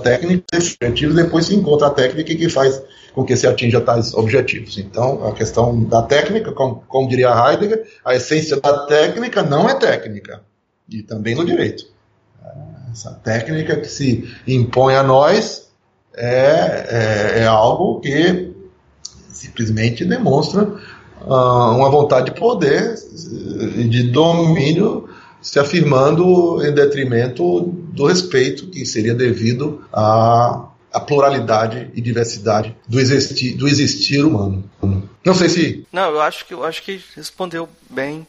objetivo, depois se encontra a técnica que faz com que se atinja tais objetivos. Então, a questão da técnica, como, como diria Heidegger, a essência da técnica não é técnica, e também no direito. Essa técnica que se impõe a nós é, é, é algo que simplesmente demonstra uh, uma vontade de poder e de domínio se afirmando em detrimento do respeito que seria devido à, à pluralidade e diversidade do existir, do existir humano. Não sei se. Não, eu acho que eu acho que respondeu bem.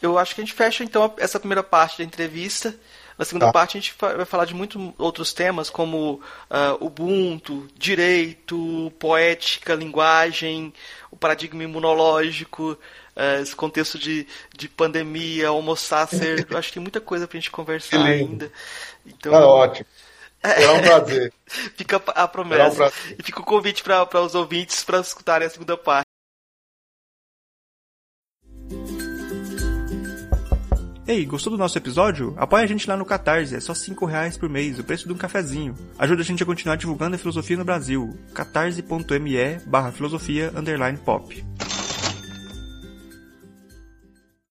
Eu acho que a gente fecha então essa primeira parte da entrevista. Na segunda tá. parte a gente vai falar de muitos outros temas como uh, Ubuntu, direito, poética, linguagem, o paradigma imunológico, uh, esse contexto de, de pandemia, Homo sacer, acho que tem muita coisa pra gente conversar ainda. Então, tá ótimo. Será um prazer. fica a promessa. Um e fica o convite para os ouvintes para escutarem a segunda parte. Ei, gostou do nosso episódio? Apoie a gente lá no Catarse, é só 5 reais por mês, o preço de um cafezinho. Ajuda a gente a continuar divulgando a filosofia no Brasil. catarse.me barra filosofia underline pop.